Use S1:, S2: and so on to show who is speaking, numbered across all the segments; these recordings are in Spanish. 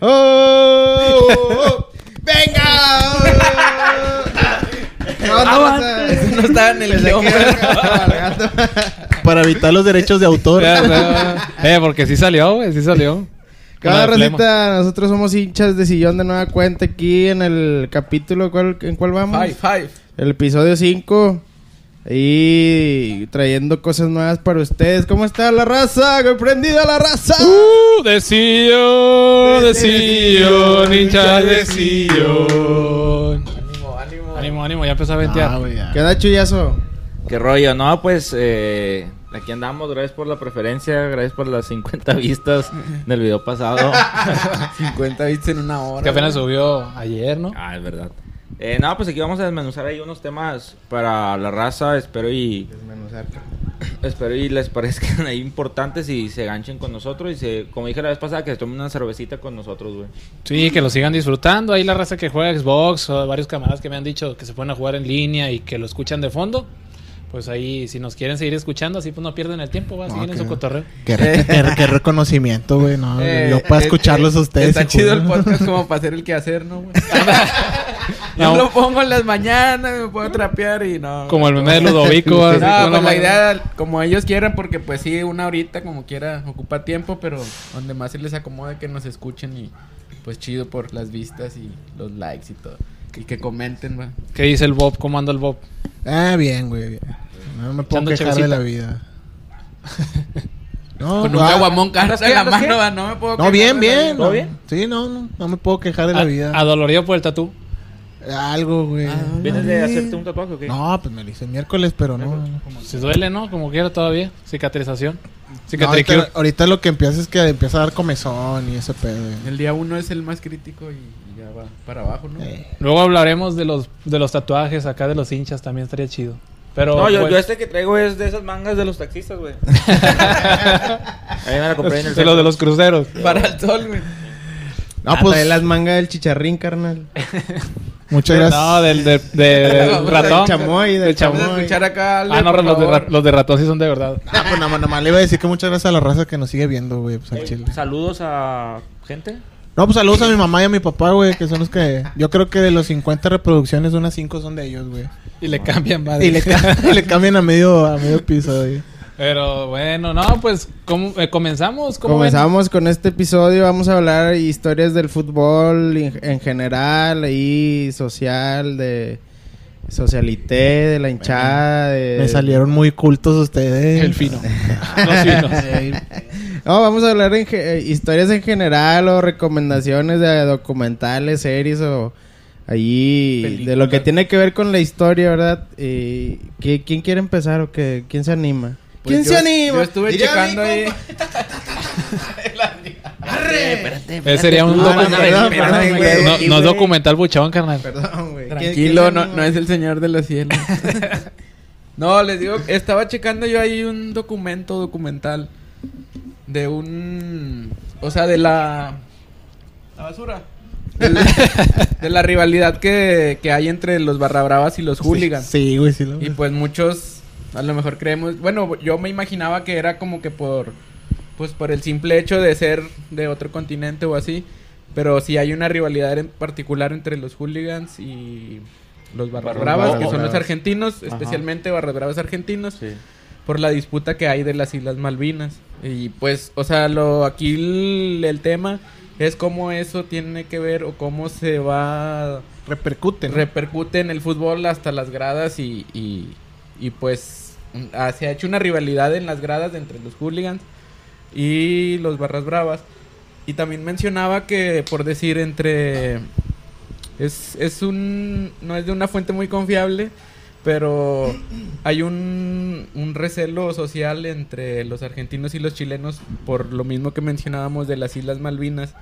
S1: ¡Oh! ¡Oh! ¡Venga! No, no, o sea,
S2: No estaba en el
S1: guion.
S3: Para evitar los derechos de autor.
S4: eh, porque sí salió, güey, sí salió.
S1: Cada racita, nosotros somos hinchas de sillón de nueva cuenta aquí en el capítulo. ¿cuál, ¿En cuál vamos?
S2: Five, five.
S1: El episodio 5. Y trayendo cosas nuevas para ustedes. ¿Cómo está la raza? ¡Prendida la raza!
S4: Uh, de Sillón, de Sillón.
S2: Ánimo, ánimo.
S4: Ánimo, ánimo, ya empezó a ventear.
S3: Ah.
S1: ¿Qué da chullazo?
S5: ¿Qué rollo? No, pues eh, aquí andamos. Gracias por la preferencia. Gracias por las 50 vistas del video pasado.
S2: 50 bits en una hora.
S4: que apenas subió ayer, ¿no?
S5: ah, es verdad. Eh, no, pues aquí vamos a desmenuzar ahí unos temas para la raza. Espero y espero y les parezcan ahí importantes y se ganchen con nosotros. Y se, como dije la vez pasada, que se tomen una cervecita con nosotros, güey.
S4: Sí, que lo sigan disfrutando. Ahí la raza que juega Xbox, o varios camaradas que me han dicho que se pueden a jugar en línea y que lo escuchan de fondo. Pues ahí, si nos quieren seguir escuchando, así pues no pierden el tiempo, va a
S3: No,
S4: seguir en su cotorreo.
S3: Qué, re- qué- qué reconocimiento, güey. No,
S2: Eh,
S3: yo para
S2: eh,
S3: escucharlos
S2: eh,
S3: a ustedes.
S2: Está chido el podcast como para hacer el quehacer, ¿no, güey? Yo
S4: No.
S2: lo pongo en las mañanas, me puedo trapear y no.
S4: Como el meme de Ludovico.
S2: No,
S4: así
S2: pues
S4: con
S2: la idea, como ellos quieran, porque pues sí, una horita como quiera ocupa tiempo, pero donde más se les acomode que nos escuchen y pues chido por las vistas y los likes y todo. Y que comenten, va.
S4: ¿Qué dice el Bob? ¿Cómo anda el Bob?
S3: Ah, bien, güey. bien. No me puedo quejar de la vida. No,
S2: Con
S3: no,
S2: un
S3: ah,
S2: caguamón caro
S5: ¿andas
S2: en
S5: qué?
S2: la mano. No me puedo
S3: No,
S2: quejar
S3: bien,
S2: la
S3: bien.
S2: vida.
S5: ¿Todo
S3: no.
S5: bien?
S3: Sí, no, no. No me puedo quejar de la
S4: A-
S3: vida.
S4: Adolorido por el tatú.
S3: Algo, güey.
S5: ¿Vienes de hacerte un tatuaje o qué?
S3: No, pues me lo hice el miércoles, pero no.
S4: Se duele, ¿no? Como quiera todavía. Cicatrización.
S3: No, ahorita, ahorita lo que empieza es que empieza a dar comezón y ese pedo. güey.
S2: El día uno es el más crítico y ya va para abajo, ¿no?
S3: Eh.
S4: Luego hablaremos de los, de los tatuajes acá de los hinchas. También estaría chido. Pero,
S5: No, yo,
S4: pues,
S5: yo este que traigo es de esas mangas de los taxistas, güey. Ahí me la compré en el
S4: de los de los cruceros.
S2: Para el sol, güey.
S3: No,
S1: Ah,
S3: pues
S1: trae las mangas del chicharrín, carnal.
S3: muchas gracias.
S4: No, del, de, de-
S2: Vamos
S4: ratón.
S1: Del chamoy, del
S4: Del
S2: Vamos a
S1: chamoy.
S2: escuchar acá. Ale,
S4: Ah, no, los de, ra- los de ratón sí son de verdad.
S3: Ah, pues nada más, nada más le iba a decir que muchas gracias a la raza que nos sigue viendo, güey, pues al chile.
S5: Saludos a gente.
S3: No, pues saludos a mi mamá y a mi papá, güey, que son los que... Yo creo que de los 50 reproducciones, unas 5 son de ellos, güey.
S4: Y le cambian, madre.
S3: Y le, ca- y le cambian a medio, a medio episodio.
S4: Pero bueno, no, pues ¿cómo, eh, comenzamos. ¿Cómo ven?
S1: Comenzamos con este episodio. Vamos a hablar historias del fútbol en, en general, ahí social, de socialité, de la hinchada. De...
S3: Me salieron muy cultos ustedes.
S4: El fino. Los finos.
S1: No, vamos a hablar en eh, historias en general o recomendaciones de documentales, series o allí de lo que tiene que ver con la historia, ¿verdad? Eh, ¿qui- ¿Quién quiere empezar o qué? ¿Quién se anima?
S2: Pues
S1: ¿Quién
S2: yo-
S1: se anima?
S2: Yo estuve checando ahí.
S4: Ese sería un documental.
S1: no, perdón, perdón, güey.
S4: No, no es documental buchón, carnal.
S1: Perdón, güey. ¿Quién- quién
S2: Tranquilo, no, es el señor de los cielos. no, les digo, estaba checando yo ahí un documento documental de un, o sea, de la la basura. De la, de la rivalidad que, que hay entre los barrabravas y los hooligans.
S3: Sí, güey, sí. Lo...
S2: Y pues muchos a lo mejor creemos, bueno, yo me imaginaba que era como que por pues por el simple hecho de ser de otro continente o así, pero sí hay una rivalidad en particular entre los hooligans y los barras bravas, que son los argentinos,
S5: Ajá.
S2: especialmente barras bravas argentinos,
S5: Sí.
S2: por la disputa que hay de las Islas Malvinas. Y pues, o sea, lo aquí el, el tema es cómo eso tiene que ver o cómo se va
S3: Repercuten. ¿no?
S2: repercute en el fútbol hasta las gradas y, y, y, pues ah, se ha hecho una rivalidad en las gradas entre los hooligans y los barras bravas. Y también mencionaba que, por decir, entre... Es, es un... No es de una fuente muy confiable, pero hay un, un recelo social entre los argentinos y los chilenos por lo mismo que mencionábamos de las Islas Malvinas.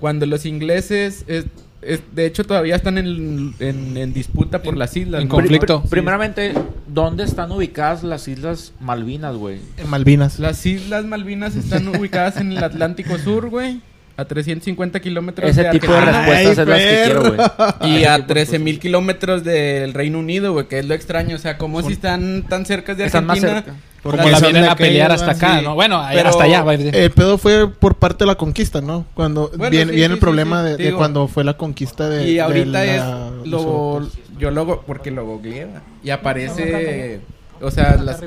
S2: Cuando los ingleses, es- es- de hecho todavía están en, en- en disputa por las islas.
S4: en
S2: ¿no?
S4: conflicto.
S2: Sí.
S5: Primeramente, ¿dónde están ubicadas las Islas Malvinas, güey?
S3: En Malvinas.
S2: Las Islas Malvinas están ubicadas en el Atlántico Sur, güey. A 350 kilómetros
S5: Ese
S2: de
S5: tipo de
S2: Argentina.
S5: respuestas es las que quiero, güey.
S2: Y a 13 mil kilómetros del Reino Unido, güey, que es lo extraño. O sea, como si están tan cerca de
S5: Están más
S2: Argentina.
S5: cerca.
S4: Como la vienen a pelear hasta acá,
S1: sí.
S4: ¿no? Bueno,
S2: Pero-
S4: hasta allá. va a decir.
S3: El pedo fue por parte de la conquista, ¿no? Cuando
S2: Bueno,
S3: viene,
S2: sí,
S3: viene
S2: sí,
S3: el problema de, cuando fue la conquista de.
S2: Y
S3: de
S2: ahorita
S3: la-
S2: es lo yo lo porque lo googleé y aparece o sea las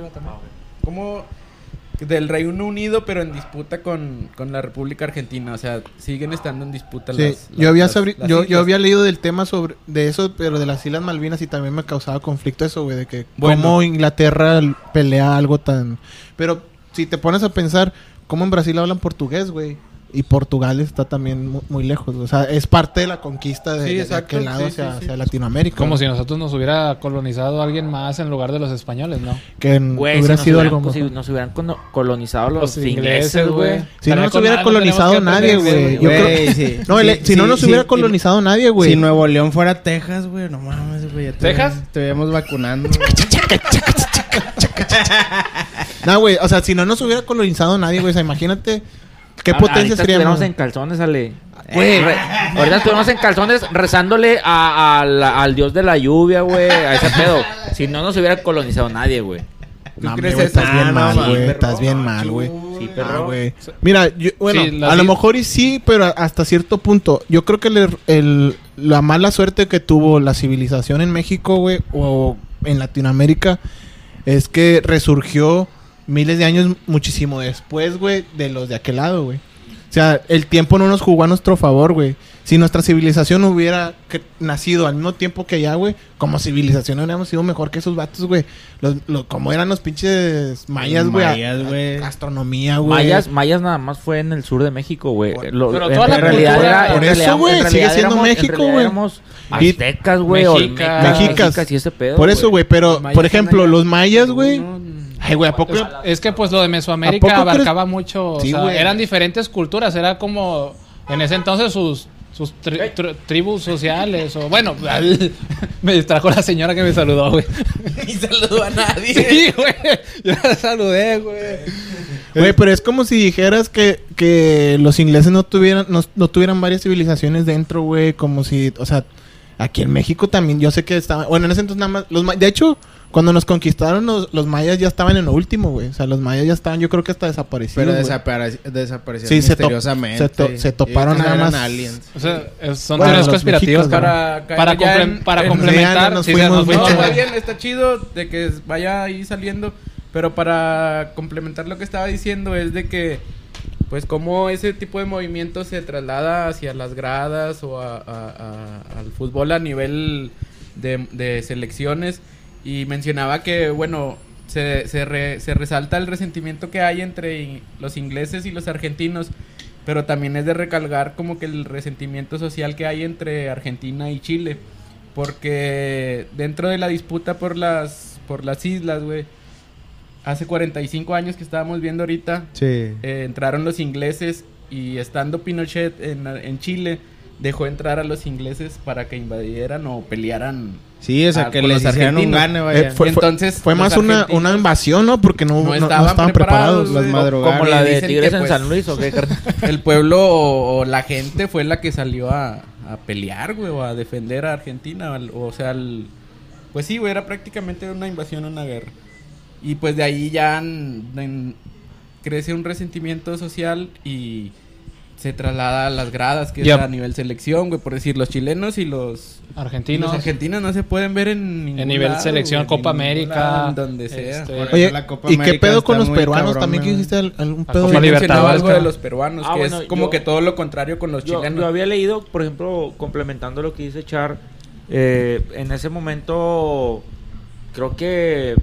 S2: como del Reino Unido pero en disputa con, con la República Argentina. O sea siguen estando en disputa
S3: Sí,
S2: las,
S3: yo había
S2: las-
S3: yo, yo había leído del tema sobre de eso, pero de las Islas Malvinas y también me causaba conflicto eso, güey, de que
S2: Bueno.
S3: cómo Inglaterra pelea algo tan pero si te pones a pensar cómo en Brasil hablan portugués, güey, y Portugal está también mu- muy, lejos, o sea, es parte de la conquista de,
S2: Sí,
S3: de- de
S2: exacto,
S3: aquel lado
S2: sí,
S3: hacia,
S2: sí, sí.
S3: hacia Latinoamérica.
S4: Como
S3: ¿no?
S4: si nosotros nos hubiera colonizado alguien más en lugar de los españoles, ¿no?
S3: que en-
S5: Güey, si
S3: hubiera
S5: nos
S3: sido algo
S5: si
S3: mejor.
S5: nos hubieran colonizado los,
S4: Los
S5: ingleses, güey.
S3: Si no nos hubiera colonizado nadie, güey. Yo creo-. No, el- si no nos hubiera colonizado nadie, güey.
S1: Si Nuevo León fuera Texas, güey, no mames, güey. ya te-
S4: ¿Texas?
S1: Estuvimos vacunando.
S3: No, güey, o sea, si no nos hubiera colonizado nadie, güey, o sea, imagínate qué
S5: A-
S3: potencia
S5: ahorita
S3: seríamos.
S5: en calzones, Ale. Güey, re- ahorita estuvimos en calzones rezándole a- al dios de la lluvia, güey, a ese pedo. Si no nos hubiera colonizado nadie, güey.
S3: No,
S2: crees
S3: güey,
S2: eso?
S3: estás bien
S1: Ah,
S3: mal, güey.
S2: perro.
S3: Estás bien mal, güey.
S5: Sí,
S3: Ah,
S5: perro.
S3: güey. Mira, yo- bueno,
S4: Sí,
S3: a lo mejor y sí, pero hasta cierto punto. Yo creo que el, el- la mala suerte que tuvo la civilización en México, güey, o en Latinoamérica, es que resurgió miles de años muchísimo después, güey, de los de aquel lado, güey. O sea, el tiempo no nos jugó a nuestro favor, güey. Si nuestra civilización hubiera nacido al mismo tiempo que allá, güey, como civilización hubiéramos sido mejor que esos vatos, güey. Los, lo- como eran los pinches mayas, güey.
S1: Mayas, güey.
S3: Astronomía, güey.
S5: Mayas, Mayas nada más fue en el sur de México, güey. Lo-
S4: pero
S5: en
S4: toda la
S5: realidad
S4: cultura-
S5: era, en
S3: Por eso,
S5: realidad-
S3: güey,
S5: en
S3: sigue siendo
S5: éramos- en
S3: México, güey.
S5: aztecas, güey,
S4: Mexicas.
S3: Mexicas.
S5: y ese pedo,
S3: Por eso, güey, pero, por ejemplo, los mayas, güey.
S2: No,
S3: Ay, güey, ¿a poco?
S4: Es, es que pues lo de
S3: ¿A
S4: Mesoamérica
S3: crees-
S4: abarcaba mucho, o
S3: Sí,
S4: sea,
S3: güey.
S4: eran diferentes culturas, era como en ese entonces sus sus tri- tri- tribus sociales o bueno, me distrajo la señora que me saludó, güey.
S2: Ni saludó a nadie.
S4: Sí, güey. Yo la saludé, güey.
S3: Güey, pero es como si dijeras que, que los ingleses no tuvieran, no, no tuvieran varias civilizaciones dentro, güey. Como si, o sea, aquí en México también, yo sé que estaba. Bueno, en ese entonces nada más. Los, ma- de hecho, cuando nos conquistaron, los, los mayas ya estaban en lo último, güey. O sea, los mayas ya estaban, yo creo que hasta desaparecidos.
S1: Pero desapare- desaparecieron
S3: Sí, se to-
S1: misteriosamente.
S3: se to- se toparon
S1: Ellos
S3: nada más.
S1: aliens.
S4: O sea, es- son
S3: Bueno,
S4: teorías conspirativas para
S2: Para
S4: para,
S2: caer ya
S4: comple-
S2: en-
S4: para
S2: en-
S4: complementar.
S3: Nos
S4: sí,
S3: fuimos
S2: No, bien, está chido de que vaya ahí saliendo. Pero para complementar lo que estaba diciendo es de que, pues, como ese tipo de movimiento se traslada hacia las gradas o a- a- a- al fútbol a nivel de, de selecciones. Y mencionaba que, bueno, se, se, re- se resalta el resentimiento que hay entre los ingleses y los argentinos. Pero también es de recalcar como que el resentimiento social que hay entre Argentina y Chile. Porque dentro de la disputa por las, por las islas, güey. Hace 45 años que estábamos viendo ahorita,
S1: Sí.
S2: eh, entraron los ingleses y estando Pinochet en, en Chile, dejó entrar a los ingleses para que invadieran o pelearan.
S1: Sí, o sea,
S2: Ah,
S1: que les
S2: los
S1: hicieran un gane,
S3: Eh,
S1: vaya.
S3: fue,
S2: entonces,
S3: fue más una, una invasión, ¿no? Porque no,
S2: no
S3: no- no
S2: estaban preparados,
S3: preparados.
S1: Madrugaron.
S5: Como la de
S2: que,
S5: Tigres en
S2: pues,
S5: San Luis, ¿o qué?
S2: El pueblo o, o la gente fue la que salió a, a pelear, güey, o a defender a Argentina. al- O sea, el- pues sí, güey, era prácticamente una invasión, una guerra. Y pues de ahí ya en- en- crece un resentimiento social y se traslada a las gradas, que es
S4: a-
S2: nivel selección, güey, por decir, los chilenos y los... y
S4: Argentinos.
S2: los argentinos no se pueden ver en ningún
S4: En nivel
S2: lado,
S4: selección,
S2: güey,
S4: Copa América,
S2: lado, donde sea.
S4: este,
S3: Oye,
S1: eso la Copa
S3: ¿y qué pedo con los peruanos?
S1: cabrón,
S3: También que hiciste al- algún
S4: La
S3: pedo.
S4: Copa Libertadores,
S2: algo de los peruanos,
S5: Ah,
S2: que
S5: bueno,
S2: es como
S5: yo-
S2: que todo lo contrario con los
S5: Yo,
S2: chilenos.
S5: yo había leído, por ejemplo, complementando lo que dice Char, eh, en ese momento creo que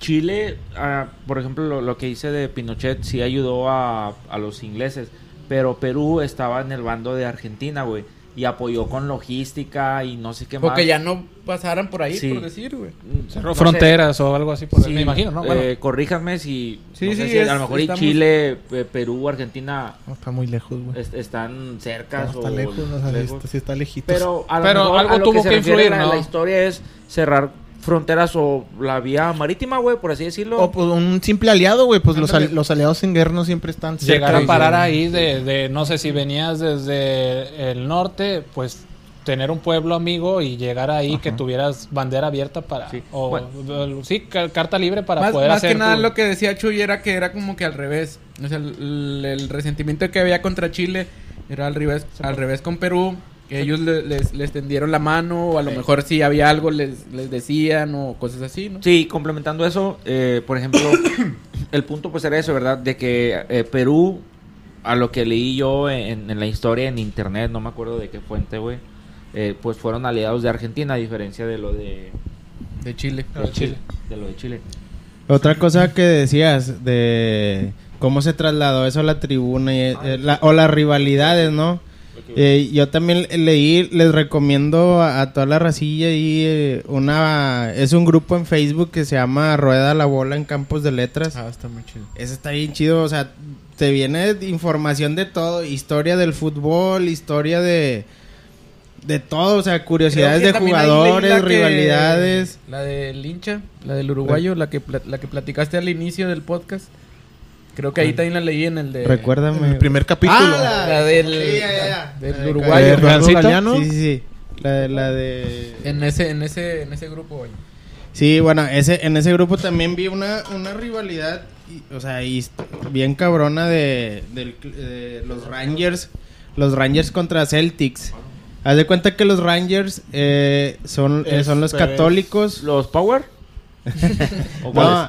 S5: Chile, ah, por ejemplo, lo, lo que dice de Pinochet, sí ayudó a, a los ingleses, pero Perú estaba en el bando de Argentina, güey. y apoyó con logística y no sé qué más.
S2: Porque ya no pasaran por ahí,
S5: Sí.
S2: por decir, güey.
S4: Cerró
S5: No sé.
S4: fronteras o algo así, por
S5: Sí,
S4: me imagino, ¿no?
S5: eh,
S4: Bueno,
S5: corríjanme si,
S2: Sí,
S5: no sé
S2: sí,
S5: si
S2: es-
S5: a lo mejor y
S2: estamos-
S5: Chile, eh, Perú, Argentina
S3: No, está muy lejos, güey.
S5: est- están cerca
S3: No,
S5: o
S3: está lejos, no, o sí
S5: lejos.
S3: está, sí está lejitos.
S5: Pero a lo
S4: Pero
S5: mejor
S4: algo
S5: a lo
S4: tuvo que influir, ¿no?
S5: la historia es cerrar fronteras o la vía marítima, güey, por así decirlo.
S3: O pues, un simple aliado, güey. Pues los, los aliados en guerra no siempre están
S4: llegar a
S3: de-
S4: parar ahí de, de, no sé si venías desde el norte, pues tener un pueblo amigo y llegar ahí que tuvieras bandera abierta para
S5: Sí.
S4: o
S5: Bueno.
S4: sí, ca- carta libre para
S2: Más,
S4: poder
S2: más
S4: hacer
S2: que nada
S4: tu-
S2: lo que decía Chuy era que era como que al revés. O sea, el, el resentimiento que había contra Chile era al revés, al revés con Perú. Que ellos le- les, les tendieron la mano o a lo mejor si había algo les, les decían o cosas así, ¿no?
S5: Sí, complementando eso, eh, por ejemplo, el punto pues era eso, ¿verdad? De que eh, Perú, a lo que leí yo en, en la historia en internet, no me acuerdo de qué fuente, güey, eh, pues fueron aliados de Argentina, a diferencia de lo de,
S2: De Chile.
S4: de Chile.
S5: de lo de Chile.
S1: Otra cosa que decías de cómo se trasladó eso a la tribuna y, eh, la- o las rivalidades, ¿no? Eh, yo también leí, les recomiendo a, a toda la racilla y eh, una es un grupo en Facebook que se llama Rueda la Bola en Campos de Letras.
S2: Ah, está muy chido.
S1: Ese está bien chido, o sea, te viene información de todo, historia del fútbol, historia de de todo, o sea, curiosidades de jugadores,
S2: que-
S1: rivalidades.
S2: La del hincha, la del uruguayo, la que, la que platicaste al inicio del podcast. Creo que ahí también la leí en el de...
S1: Recuérdame.
S3: En el primer capítulo.
S1: Ah,
S2: La del,
S1: Sí, ya, ya,
S2: del
S1: La de
S2: uruguayo.
S3: Galeano.
S1: Sí, sí, sí. La de, la de...
S2: En ese, en ese, en ese grupo, güey.
S1: Sí, bueno, ese, en ese grupo también vi una, una rivalidad, y- o sea, y bien cabrona de, de los Rangers, los Rangers contra Celtics. Haz de cuenta que los Rangers eh, son, eh, son los católicos.
S5: ¿Los Power? ¿O
S1: No,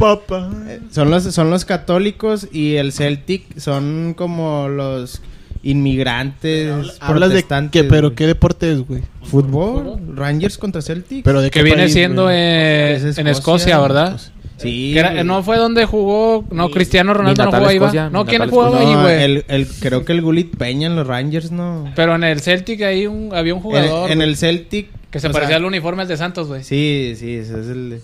S1: eh, son los son los católicos y el Celtic son como los inmigrantes
S3: Hablas de
S1: protestantes,
S3: qué, pero
S1: güey.
S3: qué deporte es, güey.
S1: Fútbol, Rangers contra Celtic.
S3: Pero de
S4: que
S3: qué
S4: viene
S3: país,
S4: siendo
S3: güey?
S4: eh,
S1: Es
S4: en
S1: Escocia.
S4: Escocia, ¿verdad?
S1: sí.
S4: Que era- no fue donde jugó, no, Cristiano Ronaldo no jugó ahí.
S5: Escocia,
S4: No, ¿quién jugaba
S5: Escocia.
S4: ahí,
S1: No,
S4: güey?
S1: el, el- creo que el Gulit Peña en los Rangers, no.
S4: Pero en el Celtic ahí un, había un jugador
S1: en el Celtic.
S4: que se parecía
S1: sea,
S4: al uniforme de Santos, güey.
S1: Sí, sí, ese es el. de-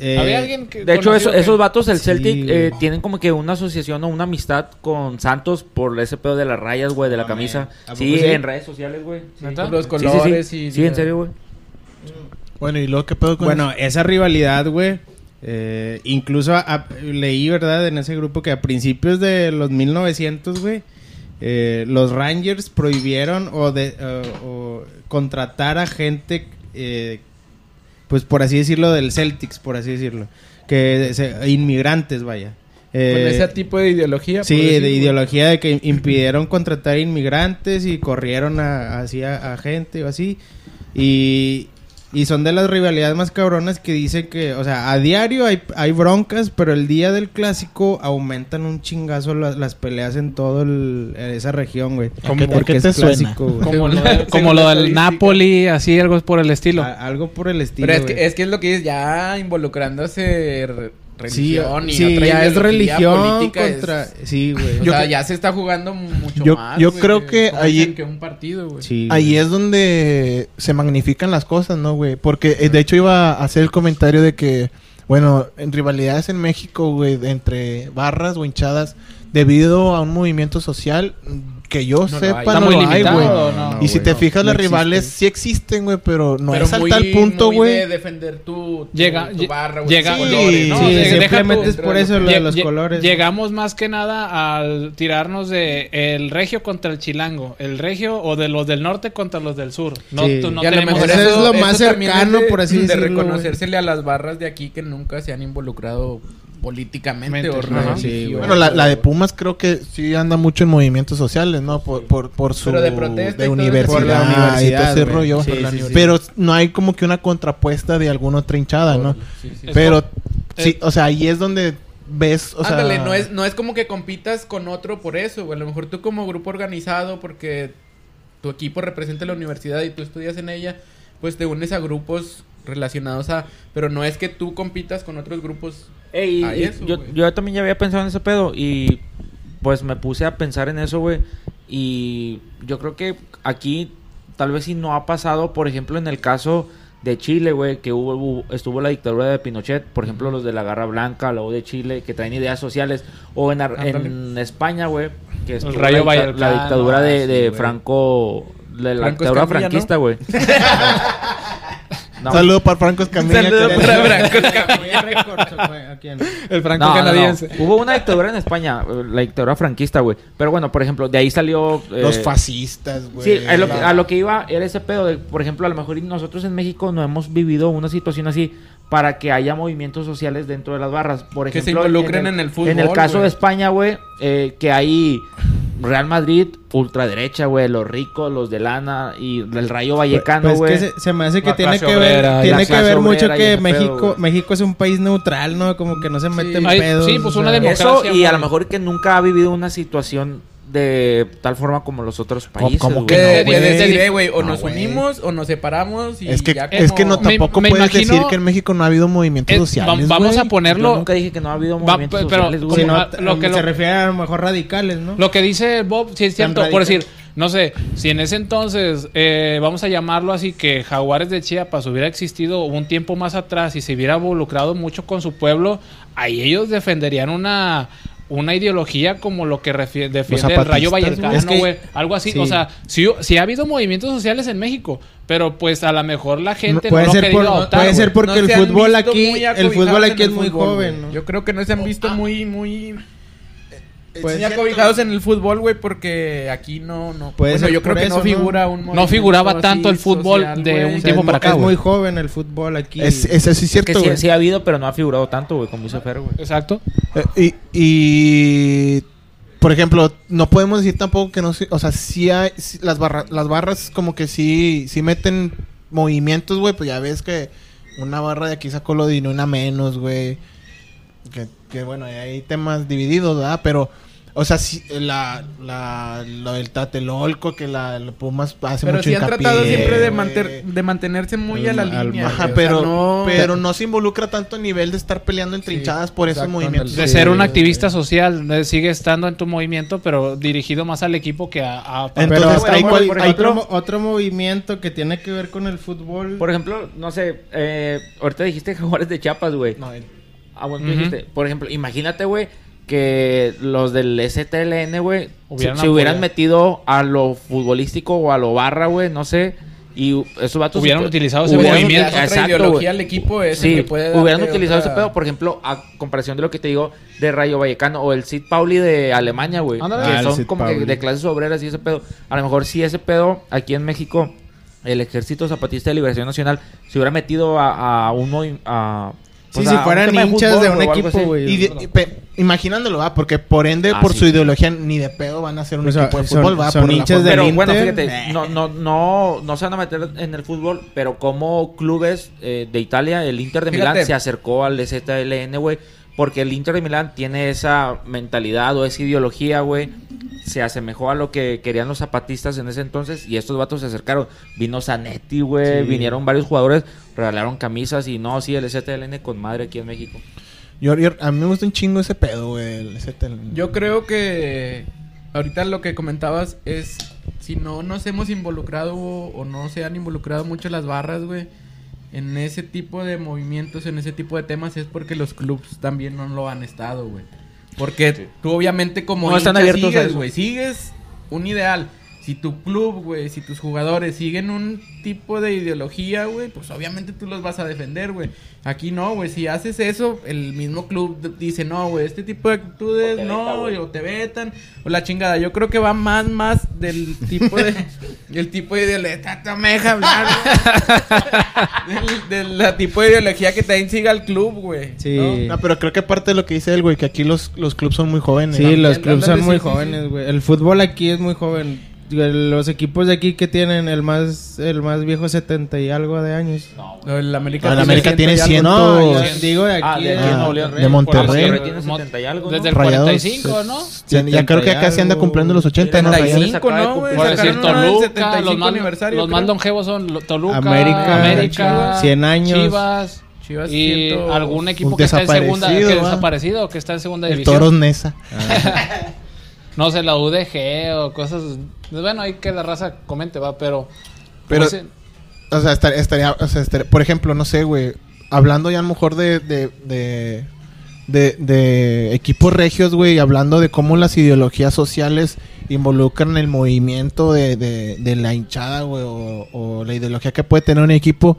S1: eh,
S4: había alguien que
S5: De hecho,
S4: conocido
S5: eso-
S4: que-
S5: esos vatos, el
S1: Sí,
S5: Celtic, eh, tienen como que una asociación o una amistad con Santos por ese pedo de las rayas, güey, de la
S1: No,
S5: camisa.
S1: man. ¿A poco
S5: Sí,
S1: sí?
S5: en redes sociales, güey. Sí.
S2: Los
S5: Sí, sí,
S2: colores
S5: sí.
S2: y...
S5: Sí, en serio, güey.
S3: Bueno, ¿y luego qué pedo con
S1: Bueno, esa rivalidad, güey. eh, incluso a- a- leí, ¿verdad? En ese grupo que a principios de los 1900, güey. eh, los Rangers prohibieron o, de, o contratar a gente, eh, pues por así decirlo, del Celtics, por así decirlo. Que se- inmigrantes, vaya.
S2: Con
S1: Eh,
S2: ese tipo de ideología.
S1: Sí,
S2: decir,
S1: de ideología de que impidieron contratar inmigrantes y corrieron a, así a, a gente o así. Y, y son de las rivalidades más cabronas que dicen que, o sea, a diario hay, hay broncas, pero el día del clásico aumentan un chingazo la- las peleas en toda esa región, güey.
S3: ¿A qué- a
S1: Porque
S3: qué
S1: es
S3: te suena?
S1: clásico, güey.
S4: Como lo, como lo del. Napoli, así algo por el estilo.
S1: A- algo por el estilo.
S2: Pero es que,
S1: güey.
S2: es que es lo que dices, ya involucrándose re-
S1: Sí,
S2: religión y
S1: sí,
S2: otra
S1: ya es religión
S2: política, es-
S1: contra... Sí, güey.
S2: O sea, ya se está jugando mucho
S3: yo-
S2: más.
S3: yo creo que
S2: dicen que un partido, güey.
S1: Sí,
S3: Ahí es donde se magnifican las cosas, ¿no, güey? Porque eh, de hecho iba a hacer el comentario de que, bueno, en rivalidades en México, güey, entre barras o hinchadas, debido a un movimiento social que yo
S2: hay.
S3: sepa, no lo hay, güey.
S4: ¿no?
S1: No,
S3: y si te
S1: no,
S3: fijas,
S1: no
S3: las rivales
S1: existen.
S3: sí existen, güey, pero no
S2: Pero
S3: es al
S2: muy-
S3: tal punto, güey.
S2: de defender tu, tu,
S4: Llega-
S2: tu barra, güey,
S4: llega-
S3: sí,
S2: colores, ¿no?
S1: Sí,
S4: de-
S1: simplemente
S4: tú-
S1: es por eso lo de los colores.
S4: Llegamos más que nada al tirarnos de el regio contra el chilango, el regio o de los del norte contra los del sur. No,
S1: Sí.
S4: tú- no
S2: y a lo
S4: tenemos
S2: mejor
S1: eso
S4: eso.
S1: es lo más cercano,
S2: es de,
S1: por así
S2: de
S1: decirlo, güey.
S2: reconocérsele a las barras de aquí que nunca se han involucrado políticamente o.
S1: Sí, güey.
S3: Bueno, la, la de Pumas creo que sí anda mucho en movimientos sociales, ¿no? Por, por, por su...
S2: Pero de protesta y eso.
S3: universidad,
S1: Por la
S3: y todo
S1: universidad,
S3: ese
S1: güey.
S3: rollo.
S1: Sí, sí.
S3: Pero no hay como que una contrapuesta de alguna otra hinchada, ¿no?
S2: Sí, sí.
S3: Pero,
S4: Es-
S3: sí, o sea, ahí es donde ves, o sea...
S2: Ándale, no es, no es como que compitas con otro por eso, güey. A lo mejor tú como grupo organizado, porque tu equipo representa la universidad y tú estudias en ella, pues te unes a grupos relacionados a... Pero no es que tú compitas con otros grupos.
S5: Ey, y-
S2: eso,
S5: yo, yo también ya había pensado en ese pedo y pues me puse a pensar en eso, güey. Y yo creo que aquí tal vez si no ha pasado, por ejemplo, en el caso de Chile, güey, que hubo, hubo- estuvo la dictadura de Pinochet, por ejemplo, los de la Garra Blanca, la U de Chile, que traen ideas sociales, o en, en España, güey, que estuvo
S4: Rayo
S5: la, dicta-
S4: Vallecano,
S5: la dictadura de,
S4: ah,
S5: de
S4: sí, güey.
S5: Franco, de la
S2: Franco
S5: dictadura franquista, güey. No.
S3: Saludo para Franco Escamilla.
S2: Saludo
S3: que-
S2: para Franco
S1: ¿A quién?
S4: El franco
S5: No, no, no.
S4: canadiense.
S5: Hubo una dictadura en España, la dictadura franquista, güey. Pero bueno, por ejemplo, de ahí salió... eh,
S3: Los fascistas, güey.
S5: Sí, a lo, que,
S3: La-
S5: a lo que iba era ese pedo de, por ejemplo, a lo mejor nosotros en México no hemos vivido una situación así para que haya movimientos sociales dentro de las barras. Por
S2: Que se
S5: ejemplo,
S2: involucren en el fútbol,
S5: En el caso de España, güey, eh, que hay Real Madrid, ultraderecha, güey, los ricos, los de lana y el Rayo Vallecano,
S1: Pues
S5: güey.
S1: que se, se me hace que
S4: La
S1: tiene que
S4: obrera,
S1: ver, tiene que ver mucho que
S5: pedo,
S1: México. México es un país neutral, ¿no? Como que no se mete en pedos.
S4: sí, pues
S1: o
S4: una
S1: sea,
S4: democracia.
S5: Eso y a lo mejor que nunca ha vivido una situación de tal forma como los otros países.
S3: como que no, güey.
S2: o
S3: No,
S2: nos unimos o nos separamos y
S3: Es que,
S2: ya
S3: es que no tampoco
S4: me
S3: puedes
S4: imagino-
S3: decir que en México no ha habido movimientos sociales.
S4: va- vamos a ponerlo.
S5: Yo nunca dije que no ha habido
S4: Va,
S5: movimientos
S4: pero
S5: sociales,
S4: a- lo que
S1: se refiere a lo mejor radicales, ¿no?
S4: Lo que dice Bob, sí es cierto. Por decir, no sé, si en ese entonces, eh, vamos a llamarlo así, que Jaguares de Chiapas hubiera existido un tiempo más atrás y se hubiera involucrado mucho con su pueblo, ahí ellos defenderían una una ideología como lo que defiende el Rayo Vallecano,
S1: güey. Es que-.
S4: Algo así.
S1: sí.
S4: O sea, sí, sí ha habido movimientos sociales en México, pero pues a lo mejor la gente
S1: puede
S4: no lo ha
S1: ser,
S4: querido
S1: por-
S4: adoptar,
S1: puede ser porque
S2: No
S1: el fútbol aquí, el fútbol aquí es muy
S2: fútbol,
S1: joven. ¿no?
S2: Yo creo que no se han visto muy, muy,
S1: Pues,
S2: muy acobijados en el fútbol, güey, porque aquí no, no.
S1: Puede
S2: bueno,
S1: ser
S2: yo creo que no
S1: eso, ¿no?
S2: figura un
S4: No figuraba tanto el fútbol
S2: social,
S4: de un
S1: o sea,
S4: tiempo
S1: es
S4: para acá,
S1: Es
S4: güey.
S1: muy joven el fútbol aquí.
S3: Es, eso sí es
S5: que
S3: cierto,
S5: sí,
S3: güey.
S5: sí ha habido, pero no ha figurado tanto, güey, como dice Fer, güey.
S4: Exacto.
S3: Eh, y, y, por ejemplo, no podemos decir tampoco que no o sea, sí hay sí- las barras las barras como que sí sí meten movimientos, güey, pues ya ves que una barra de aquí sacó lo de una menos, güey. Que, que bueno, hay temas divididos, ¿verdad? Pero o sea, sí, la, la, lo del Tatelolco, que la, la Pumas hace
S2: Pero
S3: mucho
S2: sí han
S3: hincapié,
S2: tratado siempre de, manter- de mantenerse muy a la
S1: Al-
S2: línea.
S3: Ajá,
S2: güey, o sea,
S3: pero,
S2: no-
S3: pero no se involucra tanto a nivel de estar peleando en
S2: Sí,
S3: trinchadas por esos movimientos.
S4: De
S2: Sí,
S4: ser un
S2: sí,
S4: activista social, sigue estando en tu movimiento, pero dirigido más al equipo que a... a-
S3: Entonces,
S1: Pero
S3: hay cual- hay
S1: otro,
S5: otro-
S1: mo- otro movimiento que tiene que ver con el fútbol.
S5: Por ejemplo, no sé, eh, ahorita dijiste Jaguares de Chiapas, güey.
S3: No, el-
S5: Ah, bueno, tú dijiste, por ejemplo, imagínate, güey, que los del STLN, güey, se,
S4: Hubieran
S5: se hubieran
S4: apoyado.
S5: metido a lo futbolístico o a lo barra, güey, no sé, y esos vatos...
S4: Hubieran utilizado ese
S5: hubieran-
S4: movimiento.
S2: otra
S5: Exacto,
S2: ideología al equipo es
S5: Sí,
S2: que puede
S5: hubieran utilizado
S2: otra-
S5: ese pedo, por ejemplo, a comparación de lo que te digo de Rayo Vallecano o el Sid Pauli de Alemania, güey. Que
S1: Ah, el
S5: son
S1: Sid
S5: como que de clases obreras y ese pedo. A lo mejor si ese pedo aquí en México, el Ejército Zapatista de Liberación Nacional se hubiera metido a, a un a
S1: Sí, si fueran hinchas de un equipo, güey.
S3: De- imaginándolo, ¿va? Porque por ende,
S5: Ah,
S3: por
S5: sí.
S3: su ideología, ni de pedo van a ser un
S1: O sea,
S3: equipo de fútbol, ¿va?
S1: son hinchas del
S5: Pero bueno, fíjate, no, no, no, no se van a meter en el fútbol, pero como clubes eh, de Italia, el Inter de Milán se acercó al ZLN, güey, porque el Inter de Milán tiene esa mentalidad o esa ideología, güey, se asemejó a lo que querían los zapatistas en ese entonces y estos vatos se acercaron. Vino Zanetti, güey,
S1: Sí.
S5: vinieron varios jugadores, regalaron camisas y no, sí, el ZLN con madre aquí en México.
S3: Yo, yo- a mí me gusta un chingo ese pedo, güey. el- tel-
S2: Yo creo que ahorita lo que comentabas es si no nos hemos involucrado o no se han involucrado mucho las barras, güey, en ese tipo de movimientos, en ese tipo de temas es porque los clubs también no lo han estado, güey. Porque tú obviamente como
S5: No están abiertos a
S2: sigues,
S5: eso.
S2: güey, sigues un ideal. Si tu club, güey, si tus jugadores siguen un tipo de ideología, güey, pues obviamente tú los vas a defender, güey. Aquí no, güey, si haces eso, el mismo club dice, no, güey, este tipo de actitudes,
S5: O
S2: no,
S5: veta,
S2: o te vetan, o la chingada. Yo creo que va más, más del tipo de, del tipo de ideología, me deja hablar, güey. del, del la tipo de ideología que también siga el club, güey.
S1: Sí.
S2: ¿no?
S3: No, pero creo que parte de lo que dice él, güey, que aquí los, los clubs son muy jóvenes.
S1: Sí, los clubes son muy jóvenes,
S2: sí.
S1: güey. El fútbol aquí es muy joven. Los equipos de aquí que tienen el más el más viejo 70 y algo de años.
S2: No, el América,
S3: Ah, el América tiene
S2: y algo.
S3: 100.
S1: No, digo de aquí.
S5: Ah, de aquí
S1: Monterrey.
S3: de Monterrey.
S5: Tiene 70 y algo, ¿no?
S4: Desde el
S3: Rayados,
S4: 45, ¿no?
S3: Ya, ya creo que acá se anda cumpliendo los 80, ¿no? Rayados?
S2: 75, ¿no, güey?
S4: Por decir Toluca,
S2: 75
S4: los más,
S2: aniversario,
S4: los más longevos son Toluca,
S1: América,
S4: América,
S1: 100 años.
S4: Chivas,
S2: Chivas
S4: y algún equipo que está en segunda, que
S3: desaparecido,
S4: que está en segunda
S3: El
S4: división.
S3: Toros Nesa.
S4: No sé, la UDG o cosas. Bueno, ahí que la raza comente, va, pero
S3: Pero,
S4: ese-
S3: o sea, estar- estaría, o sea, estaría- por ejemplo, no sé, güey, hablando ya a lo mejor de, de, de, de, de equipos regios, güey, hablando de cómo las ideologías sociales involucran el movimiento de, de, de la hinchada, güey, o, o la ideología que puede tener un equipo.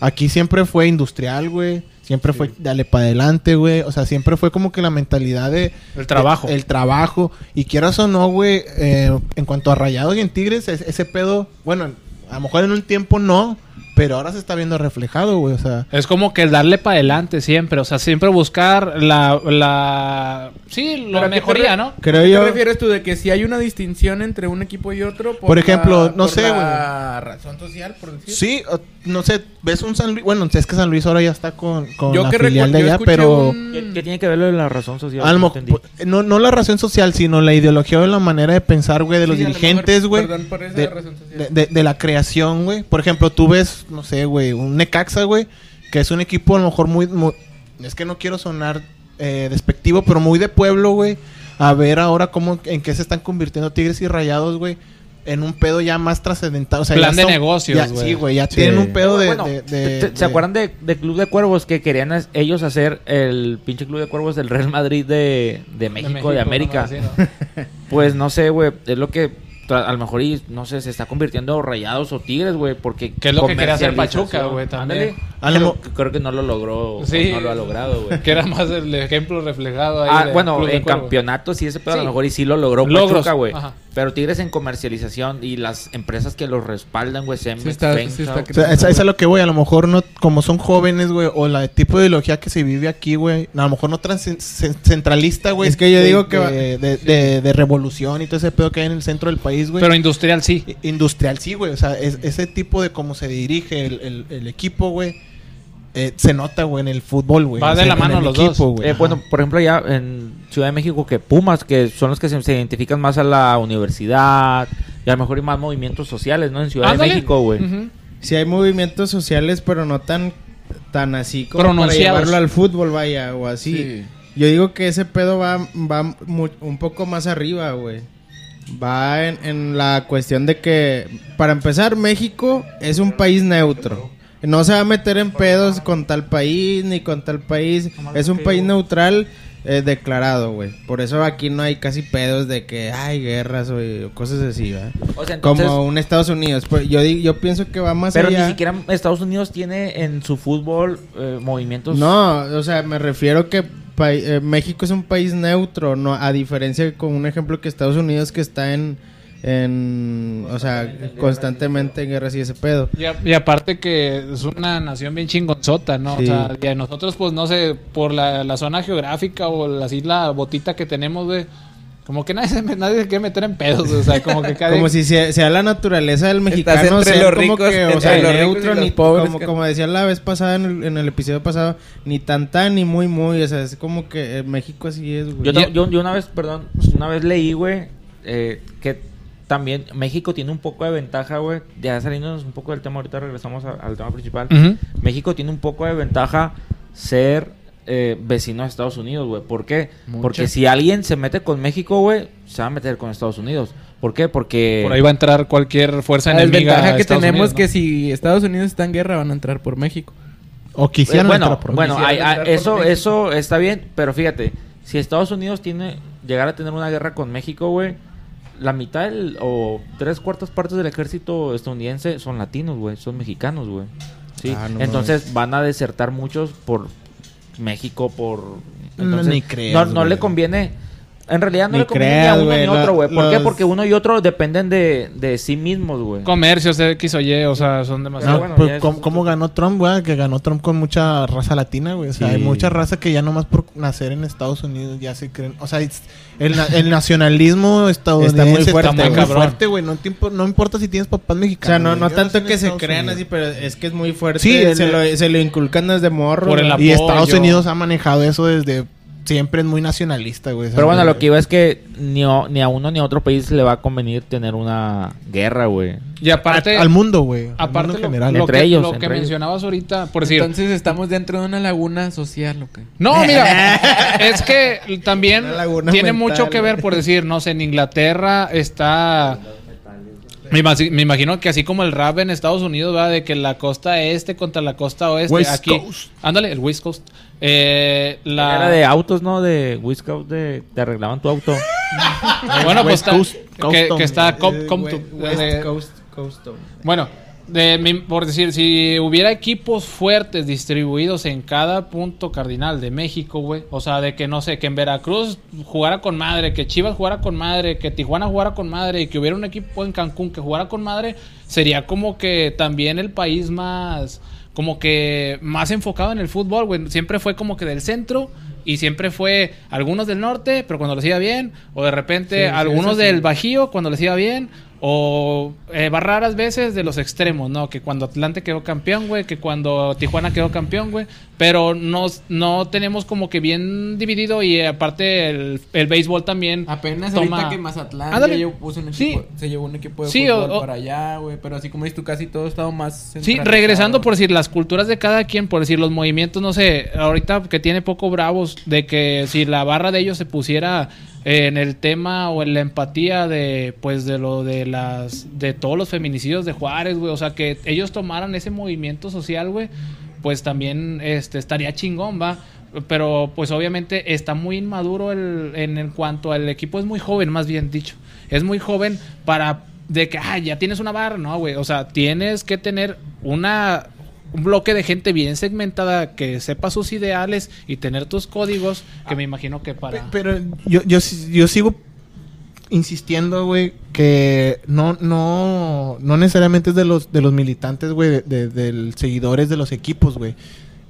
S3: Aquí siempre fue industrial, güey. Siempre fue dale para adelante, güey. O sea, siempre fue como que la mentalidad de...
S4: El trabajo.
S3: de- el trabajo. Y quieras o no, güey, eh, en cuanto a Rayados y en Tigres, es- ese pedo, bueno, a lo mejor en un tiempo no, pero ahora se está viendo reflejado, güey. O sea,
S4: Es como que darle para adelante siempre, o sea, siempre buscar la, la sí,
S2: ¿Pero a
S4: la mejoría, ¿no?
S1: Creo
S2: ¿A qué
S1: yo-
S2: te refieres tú de que si hay una distinción entre un equipo y otro?
S3: Por ejemplo, no
S2: por
S3: sé,
S2: la razón social, por decir.
S3: sí, o- no sé, ves un San Luis, bueno, es que San Luis ahora ya está con, con
S2: Yo
S3: la
S2: que
S3: filial
S2: recuerdo,
S3: de
S2: yo
S3: allá, pero...
S2: un-
S5: ¿Qué, qué tiene que ver lo de la razón social?
S3: lo
S5: No
S3: no, no la razón social, sino la ideología o la manera de pensar, güey, de los
S2: Sí,
S3: dirigentes, güey.
S2: perdón por esa
S3: De,
S2: razón social.
S3: de- de- de la creación, güey. Por ejemplo, tú ves, no sé, güey, un Necaxa, güey, que es un equipo a lo mejor muy... muy- es que no quiero sonar eh, despectivo, pero muy de pueblo, güey. A ver ahora cómo, en qué se están convirtiendo Tigres y Rayados, güey. En un pedo ya más trascendental. O sea,
S4: Plan de
S3: son-
S4: negocios,
S3: ya-
S4: güey.
S3: Sí, güey, ya
S1: Sí.
S3: tienen un pedo de...
S5: Bueno,
S3: de- de-
S5: ¿te- te-
S3: de-
S5: ¿Se acuerdan de, de Club de Cuervos que querían ellos hacer el pinche Club de Cuervos del Real Madrid de, de México, de,
S4: México,
S5: América?
S4: ¿no? Así, ¿no?
S5: Pues no sé, güey, es lo que a lo mejor y, no sé, se está convirtiendo en rayados o tigres, güey, porque
S4: Que es lo que quería hacer Pachuca, güey, también.
S3: A
S5: Creo, que no lo logró,
S4: Sí.
S5: no lo ha logrado, güey.
S4: Que era más el ejemplo reflejado ahí.
S5: Ah, bueno, en campeonatos y ese pedo a
S4: Sí.
S5: lo mejor y sí lo logró
S4: Logros,
S5: Pachuca, güey. Pero Tigres en comercialización y las empresas que los respaldan, güey, Cemex,
S2: Sí está- sí está
S3: O sea, es, es a lo que voy, a lo mejor no, como son jóvenes, güey, o la tipo de ideología que se vive aquí, güey, a lo mejor no cen- centralista, güey.
S1: Es que yo
S3: de-
S1: digo que va-
S3: de, de, de- de revolución y todo ese pedo que hay en el centro del país, güey.
S4: Pero industrial sí.
S3: Industrial, sí, güey. O sea, es- ese tipo de cómo se dirige el, el- el equipo, güey, eh, se nota, güey, en el fútbol, güey.
S4: Va
S3: O
S4: de
S3: sea,
S4: la mano los dos.
S3: güey.
S5: Eh, bueno, por ejemplo, ya en Ciudad de México, que Pumas, que son los que se, se identifican más a la universidad, y a lo mejor hay más movimientos sociales, ¿no? En Ciudad de México, güey.
S4: Ujú.
S1: Sí hay movimientos sociales, pero no tan tan así como para llevarlo al fútbol, vaya, o así.
S2: Sí.
S1: Yo digo que ese pedo va, va un poco más arriba, güey. Va en, en la cuestión de que, para empezar, México es un país neutro. No se va a meter en pedos con tal país ni con tal país. Es un país neutral eh, declarado, güey. Por eso aquí no hay casi pedos de que hay guerras o, o cosas así, ¿verdad?
S5: O sea, entonces,
S1: Como un Estados Unidos. Pues yo, yo pienso que va más
S5: pero
S1: allá.
S5: ni siquiera Estados Unidos tiene en su fútbol eh, movimientos.
S1: No, o sea, me refiero que eh, México es un país neutro, no a diferencia con un ejemplo que Estados Unidos que está en en o sea, constantemente en guerras y ese pedo.
S4: Y, a- y aparte que es una nación bien chingonzota, ¿no?
S1: Sí.
S4: O sea, y a nosotros, pues, no sé, por la, la zona geográfica o la isla botita que tenemos, güey, como que nadie se, nadie se quiere meter en pedos, o sea, como que cada
S1: Como si sea, sea la naturaleza del mexicano
S2: entre
S1: ser
S2: los
S1: como
S2: ricos,
S1: que, o sea,
S2: los ricos y
S1: neutro,
S2: los
S1: ni
S2: pobres,
S1: como,
S2: que-
S1: como decía la vez pasada en el, en el episodio pasado, ni tan tan ni muy muy, o sea, es como que eh, México así es, güey.
S5: Yo, yo, yo una vez, perdón, una vez leí, güey, eh, que también México tiene un poco de ventaja, güey. Ya saliéndonos un poco del tema, ahorita regresamos a- al tema principal. México tiene un poco de ventaja ser eh, vecino de Estados Unidos, güey. ¿Por qué?
S2: Mucha.
S5: Porque si alguien se mete con México, güey, se va a meter con Estados Unidos. ¿Por qué? Porque...
S4: Por ahí va a entrar cualquier fuerza
S2: La
S4: enemiga.
S2: desventaja
S4: a
S2: que
S4: Estados
S2: tenemos
S4: Unidos, ¿no?
S2: que si Estados Unidos está en guerra van a entrar por México.
S3: O
S5: Eh,
S3: quisieran
S5: bueno,
S3: entrar por
S5: bueno, hay- hay-
S2: entrar por
S5: eso,
S2: México.
S5: eso está bien, pero fíjate, si Estados Unidos tiene, llegar a tener una guerra con México, güey, la mitad del- o tres cuartas partes del ejército estadounidense son latinos, güey, son mexicanos, güey. Sí,
S1: Ah, no
S5: entonces van a desertar muchos por México, por... Entonces,
S3: ni creas,
S5: no, le conviene... En realidad no
S1: Ni
S5: le conviene ni a uno
S1: güey,
S5: ni a otro, güey. ¿Por qué? Porque uno y otro dependen de, de sí mismos, güey.
S4: Comercios, X o Y, o sea, son demasiado.
S3: No,
S5: bueno,
S3: pues, ¿cómo, ganó Trump, güey? Que ganó Trump con mucha raza latina, güey. O sea,
S1: Sí.
S3: hay mucha raza que ya nomás por nacer en Estados Unidos ya se creen. O sea, el, na- el nacionalismo estadounidense
S1: Está muy
S3: está
S1: fuerte,
S3: muy,
S4: cabrón.
S3: fuerte, güey. No, importa si tienes papás
S1: O
S3: mexicanos.
S1: sea, no, no tanto que se crean
S3: Unidos.
S1: así, pero es que es muy fuerte.
S3: Sí, el-
S1: se, lo, se lo inculcan desde morro.
S4: Por el
S1: güey.
S4: apoyo.
S3: Y Estados Unidos ha manejado eso desde siempre es muy nacionalista, güey.
S5: Pero bueno, lo que iba es que ni, o- ni a uno ni a otro país le va a convenir tener una guerra, güey.
S4: Y aparte,
S3: al mundo, güey.
S4: Aparte
S3: mundo
S4: lo,
S3: en general.
S4: lo
S5: Entre
S4: que,
S5: ellos,
S4: lo que
S5: ellos.
S4: mencionabas ahorita, por decir,
S2: Entonces estamos dentro de una laguna social, ¿o qué?
S4: No, mira, es que también tiene
S1: mental,
S4: mucho que ver por decir, no sé, en Inglaterra está Me, imagi- me imagino que así como el rap en Estados Unidos, va de que la costa este contra la costa oeste.
S3: West
S4: aquí,
S3: Coast.
S4: ándale, el West Coast. Eh, la,
S5: Era de autos, ¿no? De Wiscout, de te arreglaban tu auto.
S4: bueno, pues está-
S3: Coast,
S4: que, está com- com-
S1: we-
S4: to-
S1: West
S4: de-
S1: Coast, Custom.
S4: Bueno, de, mi- por decir, si hubiera equipos fuertes distribuidos en cada punto cardinal de México, güey. O sea, de que no sé, que en Veracruz jugara con madre, que Chivas jugara con madre, que Tijuana jugara con madre y que hubiera un equipo en Cancún que jugara con madre, sería como que también el país más, como que más enfocado en el fútbol, güey. Siempre fue como que del centro. Y siempre fue algunos del norte, pero cuando les iba bien. O de repente
S1: Sí,
S4: algunos
S1: sí.
S4: del Bajío cuando les iba bien. O eh, va raras veces de los extremos, ¿no? Que cuando Atlante quedó campeón, güey. Que cuando Tijuana quedó campeón, güey. Pero no, no tenemos como que bien dividido. Y aparte el, el béisbol también.
S2: Apenas
S4: toma-
S2: ahorita que Mazatlán
S4: Ándale.
S2: ya llevó- puso un
S4: Sí.
S2: equipo, se llevó un equipo de
S4: Sí,
S2: fútbol
S4: o- o-
S2: para allá, güey. Pero así como dices tú, casi todo ha estado más
S4: Sí, regresando por decir las culturas de cada quien, por decir los movimientos, no sé, ahorita que tiene poco bravos, de que si la barra de ellos se pusiera en el tema o en la empatía de, pues, de lo de las, de todos los feminicidios de Juárez, güey, o sea, que ellos tomaran ese movimiento social, güey, pues también, este, estaría chingón, va. Pero, pues, obviamente está muy inmaduro el, en, cuanto al equipo es muy joven, más bien dicho, es muy joven para de que, ah, ya tienes una barra, no, güey. O sea, tienes que tener una un bloque de gente bien segmentada que sepa sus ideales y tener tus códigos, que me imagino que para...
S3: Pe- Pero yo, yo, yo sigo insistiendo, güey, que no, no, no necesariamente es de los, de los militantes, güey, de, seguidores de los equipos, güey.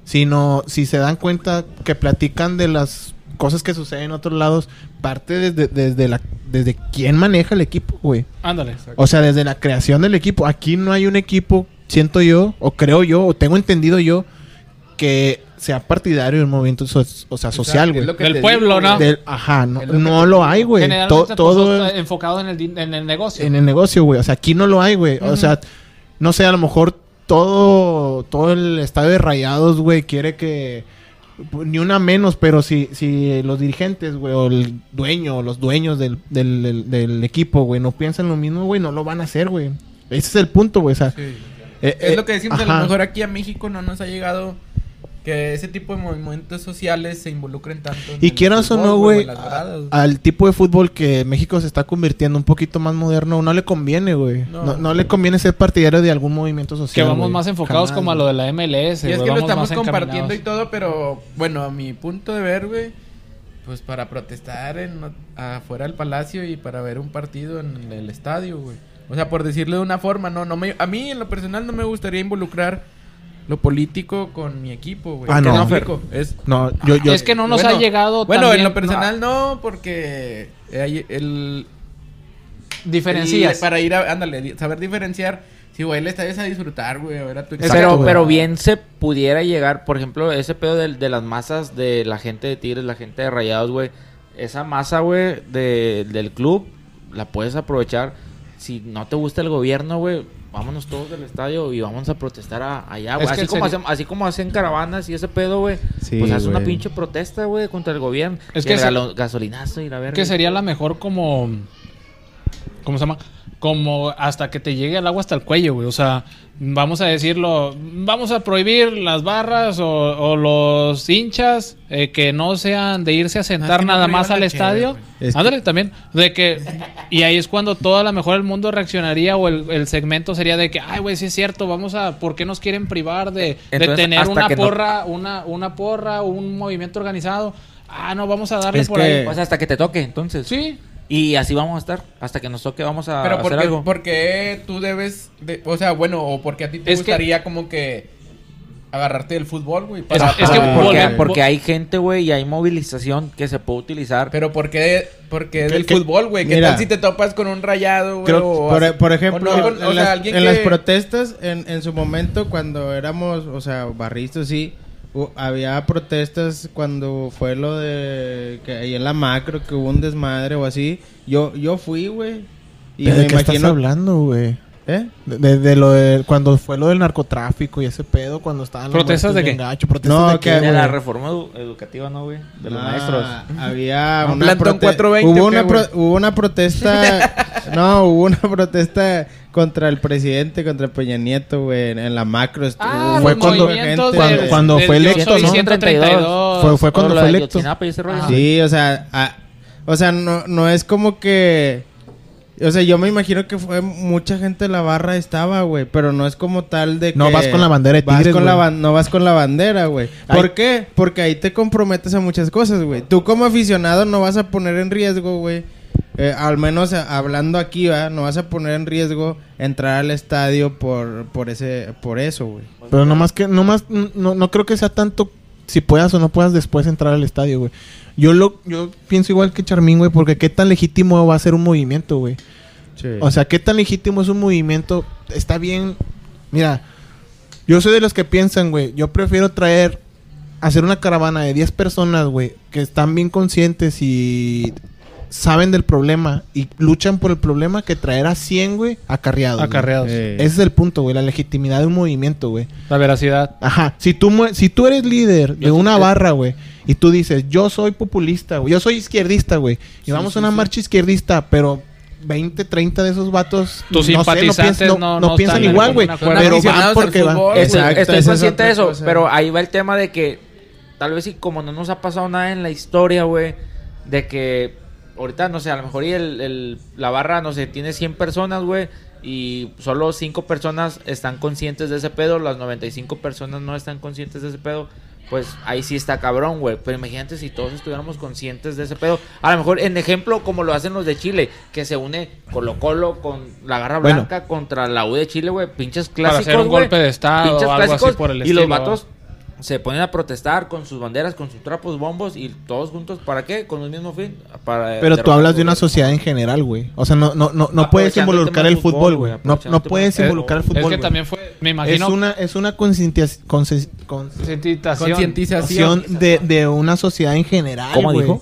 S3: Sino, si se dan cuenta que platican de las cosas que suceden en otros lados, parte desde, desde la, desde quién maneja el equipo, güey.
S4: Ándale.
S3: O sea, desde la creación del equipo. Aquí no hay un equipo, siento yo, o creo yo, o tengo entendido yo, que sea partidario de un movimiento so- o sea, social, güey.
S2: que
S4: Del pueblo,
S2: digo,
S4: ¿no?
S3: Del- ajá, no,
S2: lo
S3: no lo hay, güey. To-
S4: pues,
S3: todo
S4: está enfocado en el, en el negocio.
S3: en el negocio, güey. O sea, aquí no lo hay, güey. O sea, no sé, a lo mejor todo, todo el estadio de rayados, güey, quiere que. pues, Ni una menos, pero si, si los dirigentes, güey, o el dueño, o los dueños del, del, del- del equipo, güey, no piensan lo mismo, güey, no lo van a hacer, güey. Ese es el punto, güey. O sea,
S2: Sí.
S3: Eh,
S2: Es
S3: eh,
S2: lo que decimos, a lo mejor aquí a México no nos ha llegado que ese tipo de movimientos sociales se involucren tanto. en
S3: Y
S2: el
S3: quieras o no, güey, al tipo de fútbol que México se está convirtiendo un poquito más moderno, no le conviene, güey. No.
S2: No.
S3: No, le conviene ser partidario de algún movimiento
S4: que
S3: social.
S4: vamos
S3: güey.
S4: más enfocados
S3: Jamás,
S4: como a lo de la MLS.
S2: Y es que lo
S4: vamos
S2: estamos compartiendo y todo, pero bueno, a mi punto de ver, güey, pues para protestar en, afuera del palacio y para ver un partido en el estadio, güey. O sea, por decirlo de una forma, no, no me, a mí en lo personal no me gustaría involucrar lo político con mi equipo, güey.
S3: Ah, no.
S2: explico, es
S3: No, yo, yo,
S4: Es que no nos
S2: Bueno,
S4: ha llegado
S2: Bueno,
S4: también-
S2: en lo personal no, porque hay el,
S4: Diferencias.
S2: el- para ir a, ándale, saber diferenciar si güey, el estadio es a disfrutar, güey, a ver a tu equipo.
S5: pero,
S3: güey.
S5: pero bien se pudiera llegar, por ejemplo, ese pedo de, de las masas de la gente de Tigres, la gente de Rayados, güey. Esa masa, güey, de, del club, la puedes aprovechar. Si no te gusta el gobierno, güey, vámonos todos del estadio y vamos a protestar a- allá, güey. Así, como
S4: sería-
S5: hacen, así como hacen caravanas y ese pedo, güey.
S1: Sí,
S5: pues haz una pinche protesta, güey, contra el gobierno.
S4: Es
S5: Y
S4: que
S5: el
S4: se-
S5: gasolinazo y la verga.
S4: que sería la mejor como ¿cómo se llama? Como hasta que te llegue el agua hasta el cuello, güey. O sea, vamos a decirlo, vamos a prohibir las barras o, o los hinchas eh, que no sean de irse a sentar
S2: que no
S4: nada más al estadio. Ándale, también. De que, y ahí es cuando todo a lo mejor el mundo reaccionaría o el, el segmento sería de que, ay, güey, sí es cierto, vamos a, ¿por qué nos quieren privar de, tener una
S5: que no-
S4: porra, una, una porra, un movimiento organizado? Ah, no, vamos a darle
S1: Es
S4: por
S1: que-
S4: ahí.
S5: O sea, hasta que te toque, entonces.
S4: Sí,
S5: Y así vamos a estar. Hasta que nos toque, vamos a
S2: Pero
S5: hacer
S2: porque,
S5: algo.
S2: porque tú debes, de- o sea, bueno, o porque a ti te
S4: Es que-
S2: gustaría como que agarrarte del fútbol, güey.
S4: Es-
S2: para-
S4: es que
S5: porque,
S4: volve-
S5: porque hay gente, güey, y hay movilización que se puede utilizar.
S2: Pero ¿por qué, porque es
S3: Que-
S2: del
S3: que-
S2: fútbol, güey? ¿Qué
S1: Mira.
S2: tal si te topas con un rayado, güey? O
S1: por, por ejemplo,
S2: O no, con- o
S1: en,
S2: sea,
S1: las, en
S2: que-
S1: las protestas, en, en su momento, cuando éramos, o sea, barristas, sí, había protestas cuando fue lo de que ahí en la macro, que hubo un desmadre o así. Yo, yo fui, güey. Y
S3: ¿De
S1: me
S3: qué estás
S1: imagino.
S3: hablando, güey?
S1: ¿Eh?
S3: De, de- de lo de, cuando fue lo del narcotráfico y ese pedo, cuando estaban los
S4: ¿Protestas de qué?
S3: gacho, protestas
S1: No,
S3: de
S1: que-
S3: qué,
S5: De la reforma edu- educativa, ¿no, güey? De los
S1: Ah,
S5: maestros.
S1: Había
S2: Un
S1: una,
S2: plantón
S1: prote-
S2: 420,
S1: hubo,
S2: ¿o qué,
S1: una hubo una protesta. no, hubo una protesta contra el presidente, contra Peña Nieto, güey, en, en la macro.
S4: Ah,
S3: Fue cuando-
S4: movimientos
S1: cuando-
S4: del-
S3: cuando
S4: del
S3: fue electo, ¿no?
S4: 132.
S3: Fue, fue cuando fue electo.
S1: Sí, o sea, a- o sea, no, no es como que... O sea, yo me imagino que fue mucha gente de la barra estaba, güey, pero no es como tal de que...
S3: No vas con la bandera de
S1: vas
S3: Tigres,
S1: con la No vas con la bandera, güey.
S3: Ay.
S1: ¿Por qué? Porque ahí te comprometes a muchas cosas, güey. Tú como aficionado no vas a poner en riesgo, güey. Eh, al menos eh, hablando aquí, ¿verdad? No vas a poner en riesgo entrar al estadio por, por, ese, por eso, güey.
S3: Pero nomás que, nomás, no, no creo que sea tanto si puedas o no puedas después entrar al estadio, güey. Yo lo, yo pienso igual que Charmín, güey, porque qué tan legítimo va a ser un movimiento, güey. O sea, qué tan legítimo es un movimiento. Está bien. Mira, yo soy de los que piensan, güey. Yo prefiero traer, hacer una caravana de 10 personas, güey, que están bien conscientes y saben del problema y luchan por el problema, que traer a 100, güey, acarreados.
S1: Eh,
S3: Ese es el punto, güey, la legitimidad de un movimiento, güey.
S4: La veracidad.
S3: Ajá, si tú, si tú eres líder de una barra, güey, y tú dices, yo soy populista, güey, yo soy izquierdista, güey, y vamos a una marcha izquierdista, pero 20, 30 de esos vatos,
S4: Tus
S3: no sé, no, piensan, no,
S4: no-
S3: no piensan igual, güey, pero van porque van.
S5: Estoy,
S1: Exacto,
S5: estoy consciente de eso,
S1: cosa.
S5: pero ahí va el tema de que tal vez y como no nos ha pasado nada en la historia, güey, de que ahorita, no sé, a lo mejor y el, el- la barra, no sé, tiene 100 personas, güey, y solo 5 personas están conscientes de ese pedo, las 95 personas no están conscientes de ese pedo. Pues ahí sí está cabrón, güey. Pero imagínate si todos estuviéramos conscientes de ese pedo. A lo mejor en ejemplo como lo hacen los de Chile, que se une Colo Colo con la Garra
S3: Bueno.
S5: Blanca contra la U de Chile, güey. Pinches
S4: Para
S5: clásicos,
S4: hacer un golpe de estado
S5: Pinches
S4: o algo así
S5: clásicos,
S4: por el
S5: Y los
S4: estilo.
S5: vatos se ponen a protestar con sus banderas, con sus trapos, bombos y todos juntos. ¿Para qué? Con un mismo fin. Para
S3: Pero tú hablas de una sociedad en general, güey. O sea, no, no, no, no puedes
S5: el
S3: involucrar el
S5: fútbol, güey.
S3: No, no
S5: el
S3: puedes involucrar el
S5: fútbol.
S4: es que
S3: güey.
S4: también fue, me imagino,
S3: es una, es una concientización
S4: concientización.
S2: Concientización.
S3: de, de una sociedad en general,
S5: ¿Cómo
S3: güey.
S5: dijo?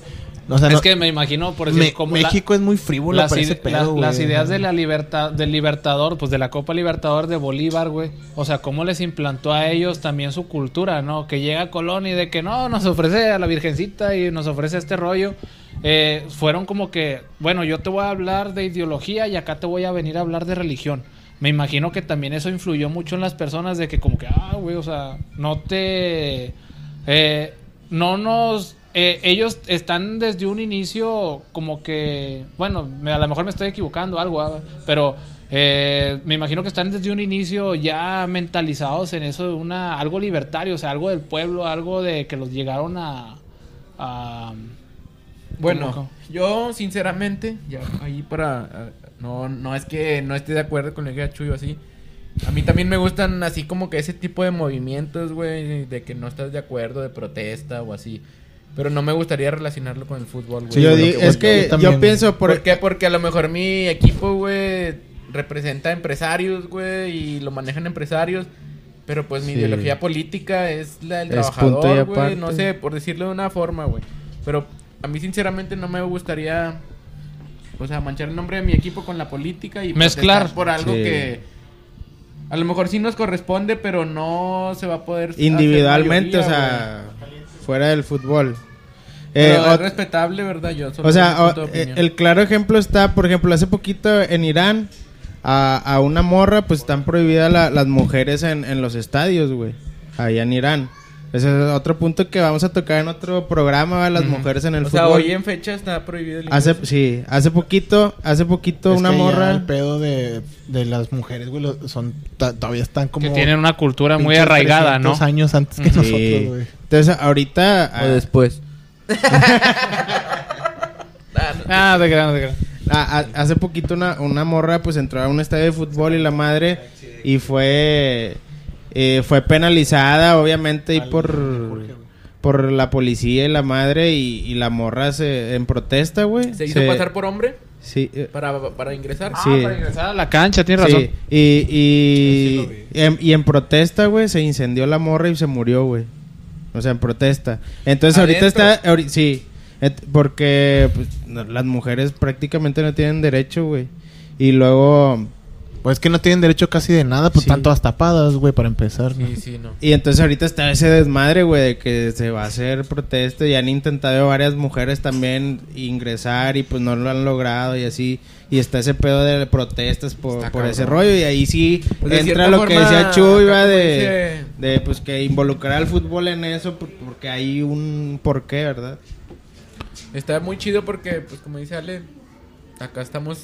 S3: O sea,
S4: es
S3: no-
S4: que me imagino, por decir,
S3: Me-
S4: como la-
S3: México es muy frívolo
S4: las,
S3: para ese pedo,
S4: las ideas de la libertad del libertador, pues de la Copa Libertador de Bolívar, güey. O sea, cómo les implantó a ellos también su cultura, ¿no? Que llega Colón y de que no, nos ofrece a la Virgencita y nos ofrece este rollo. Eh, fueron como que, bueno, yo te voy a hablar de ideología y acá te voy a venir a hablar de religión. Me imagino que también eso influyó mucho en las personas de que como que, ah, güey, o sea, no te... eh, no nos... eh, ellos están desde un inicio como que... Bueno, me- a lo mejor me estoy equivocando algo, ah, pero eh, me imagino que están desde un inicio ya mentalizados en eso de una algo libertario, o sea, algo del pueblo, algo de que los llegaron a... a
S2: Bueno,
S4: ¿Cómo?
S2: yo sinceramente, ya ahí para... ah, No, no es que no esté de acuerdo con lo que Chuyo así. A mí también me gustan así como que ese tipo de movimientos, güey, de que no estás de acuerdo, de protesta o así. Pero no me gustaría relacionarlo con el fútbol, güey.
S1: Sí, yo es que
S3: yo
S1: yo,
S3: también.
S1: pienso por,
S2: ¿Por qué? Porque a lo mejor mi equipo, güey, representa empresarios, güey, y lo manejan empresarios. Pero pues mi
S1: Sí.
S2: ideología política es la del
S1: Es
S2: trabajador, güey. No sé, por decirlo de una forma, güey. Pero a mí sinceramente no me gustaría, o sea, manchar el nombre de mi equipo con la política y
S4: Mezclar.
S2: por algo
S1: Sí.
S2: que a lo mejor sí nos corresponde, pero no se va a poder
S1: individualmente, o sea, fuera del fútbol.
S2: güey.
S1: Eh,
S2: Pero es respetable, ¿verdad? Yo solo
S1: o sea, o- eh, el claro ejemplo está, por ejemplo, hace poquito en Irán, a, a una morra, pues están prohibidas la- las mujeres en, en los estadios, güey. Allá en Irán. Ese es otro punto que vamos a tocar en otro programa, las mujeres en el
S2: o sea,
S1: fútbol.
S2: hoy en fecha está prohibido el
S1: Hace, sí, hace poquito, hace poquito
S3: Es
S1: una
S3: que ya
S1: morra.
S3: El pedo de, de las mujeres, güey, son, todavía están como.
S4: que tienen una cultura muy arraigada, ¿no?
S3: 300 años antes que
S1: Sí.
S3: nosotros, güey.
S1: Entonces, ahorita.
S5: O después.
S4: Ah, de gran, de gran.
S1: Ah, ah, hace poquito una, una morra pues entró a un estadio de fútbol y la madre y fue eh, fue penalizada obviamente y por por la policía y la madre y, y la morra se en protesta güey.
S2: ¿Se hizo pasar por hombre
S1: sí eh,
S2: para, para ingresar?
S1: Sí.
S4: Ah, para ingresar a la cancha, tienes razón.
S1: sí y y, y en, y en protesta güey se incendió la morra y se murió güey. O sea en protesta. Entonces ahorita está ahori- sí. Porque pues, no, las mujeres prácticamente no tienen derecho güey. Y luego
S3: Pues es que no tienen derecho casi de nada, pues
S1: Sí.
S3: están todas tapadas, güey, para empezar. ¿no?
S2: Sí, sí, no.
S1: Y entonces ahorita está ese desmadre, güey, de que se va a hacer protesta y han intentado varias mujeres también ingresar y pues no lo han logrado y así. Y está ese pedo de protestas por, por ese rollo y ahí sí
S2: Pues
S1: entra lo que decía Chuy, va, de,
S2: dice-
S1: de pues que involucrar al fútbol en eso por- porque hay un porqué, ¿verdad?
S2: Está muy chido porque, pues como dice Ale, acá estamos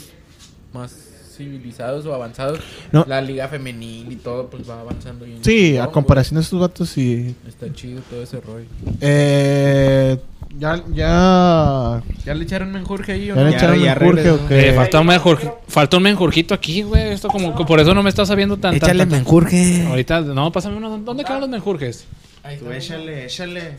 S2: más civilizados o avanzados.
S3: No.
S2: La liga femenil y todo, pues va avanzando. bien
S3: Sí, a
S2: güey.
S3: comparación de estos vatos, sí.
S2: Está chido todo ese rollo.
S3: Eh, ya, ya.
S2: ¿Ya le echaron menjurje ahí o
S3: ¿Ya
S2: no?
S3: le echaron
S1: ya
S3: menjurje o qué?
S4: Eh, falta, un menjurje- falta un menjurjito aquí, güey. Esto como que por eso no me está sabiendo tan tan- tan-
S2: menjurje.
S4: Ahorita, no, pásame uno. ¿Dónde quedan los menjurjes?
S1: Tú échale, échale.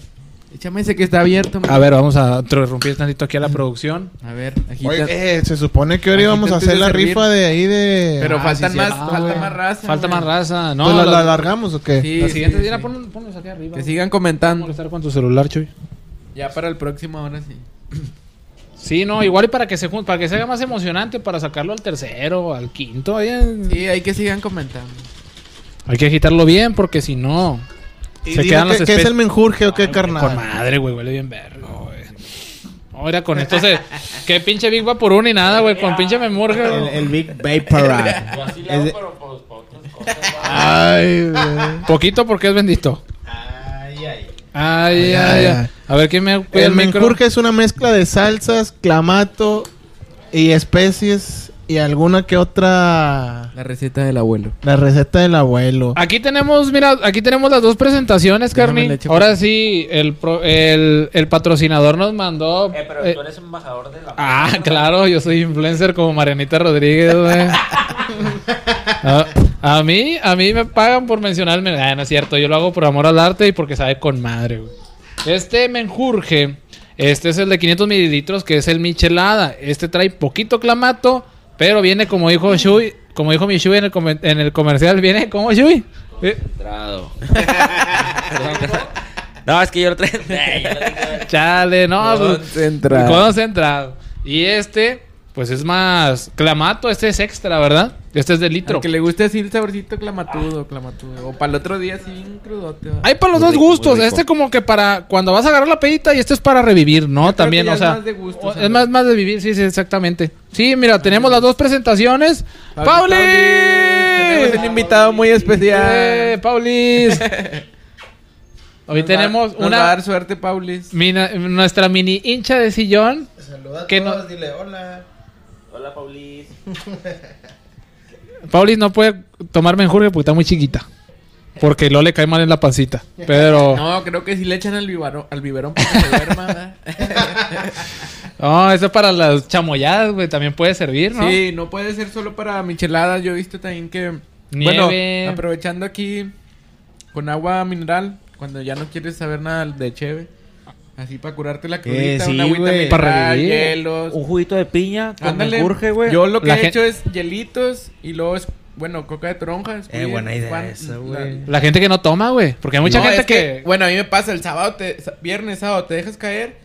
S2: Échame ese que está abierto. man.
S4: A ver, vamos a interrumpir tantito aquí a la producción.
S2: A ver, aquí
S3: Oye, eh, se supone que ahora íbamos a hacer la
S2: servir.
S3: rifa de ahí de.
S2: Pero
S3: Ah,
S2: faltan
S3: sí,
S2: más, falta más raza.
S4: Falta más raza. No,
S3: Pues la, la alargamos o qué?
S2: Sí,
S4: la
S2: sí,
S4: siguiente
S2: sí,
S4: día
S2: sí.
S4: pon- ponlos aquí arriba.
S2: Que sigan comentando.
S4: molestar con tu celular, Chuy.
S2: Ya para el próximo ahora sí.
S4: Sí, no, igual y para que se jun- para que se haga más emocionante, para sacarlo al tercero, al quinto. ahí en-
S2: Sí, hay que sigan comentando.
S4: Hay que agitarlo bien porque si no.
S3: Y
S4: Se quedan
S3: qué-
S4: los
S3: ¿Qué es el menjurje o qué,
S4: Con
S3: carnal?
S4: madre, güey, huele bien verga, güey. Ahora con esto se. Qué pinche Big va por uno y nada, güey. Con pinche memorge.
S1: El, el Big Vaporade. Es de-
S3: Ay, güey.
S4: Poquito porque es bendito.
S1: Ay, ay.
S4: Ay, ay, ay.
S3: ay.
S4: A ver quién me cuida
S3: El
S4: el
S3: menjurje es una mezcla de salsas, clamato y especies y alguna que otra.
S2: La receta del abuelo.
S3: La receta del abuelo.
S4: Aquí tenemos, mira, aquí tenemos las dos presentaciones, Carni.
S2: echo
S4: Ahora sí, el, pro- el, el patrocinador nos mandó.
S5: Eh, pero
S4: eh,
S5: tú eres embajador de la
S4: Ah, claro, yo soy influencer como Marianita Rodríguez, güey. a, a mí, a mí me pagan por mencionarme. Ah, no es cierto, yo lo hago por amor al arte y porque sabe con madre, güey. Este menjurje, este es el de 500 mililitros, que es el michelada. Este trae poquito clamato, pero viene como dijo Shui, como dijo mi Shui en el, comen- en el comercial, viene como Shui. Eh,
S5: Concentrado. No, es que yo lo traigo.
S4: Chale, no, pues,
S2: Concentrado.
S4: Concentrado. Y este, pues es más clamato, este es extra, ¿verdad? Este es de litro.
S2: Al que le guste así el saborcito clamatudo, clamatudo. O para el otro día así bien crudote.
S4: Hay para los
S5: Muy
S4: dos
S5: rico,
S4: gustos. Este como que para cuando vas a agarrar la pedita y este es para revivir, ¿no?
S2: Yo creo
S4: También,
S2: que ya
S4: o
S2: es
S4: sea.
S2: más de gusto,
S4: o-
S2: ¿sabes?
S4: es más, más de vivir, sí, sí, exactamente. Sí, mira, tenemos las dos presentaciones.
S2: Pauli,
S4: ¡Pauli!
S2: Tenemos un invitado muy especial.
S4: ¡Eh, Paulis! Hoy
S2: Nos
S4: tenemos
S2: va- nos
S4: una.
S2: va a dar suerte, Paulis.
S4: mina- nuestra mini hincha de sillón.
S1: Saluda a
S4: Que
S1: todos,
S4: no-
S1: dile hola.
S5: Hola, Paulis.
S4: Paulis no puede tomar menjurje porque está muy chiquita. Porque luego le cae mal en la pancita. Pero.
S2: No, creo que si le echan al biberón, al biberón para que se duerma.
S4: No, eso es para las chamoyadas, güey. También puede servir, ¿no?
S2: Sí, no puede ser solo para micheladas. Yo he visto también que...
S4: Nieve.
S2: Bueno, aprovechando aquí con agua mineral, cuando ya no quieres saber nada de cheve. Así para curarte la crudita,
S1: sí,
S2: una agüita
S1: güey.
S2: mineral,
S4: Para revivir.
S2: hielos.
S5: Un juguito de piña
S2: Ándale.
S5: güey.
S2: Yo lo que
S4: La
S2: he hecho es hielitos y luego es, bueno, coca de toronja.
S1: Eh, buena idea
S2: pan-
S1: esa,
S2: la-
S1: güey.
S4: La gente que no toma, güey. Porque hay mucha
S2: No,
S4: gente
S2: es
S4: que...
S2: Bueno, a mí me pasa el sábado, te- viernes, sábado, te dejas caer.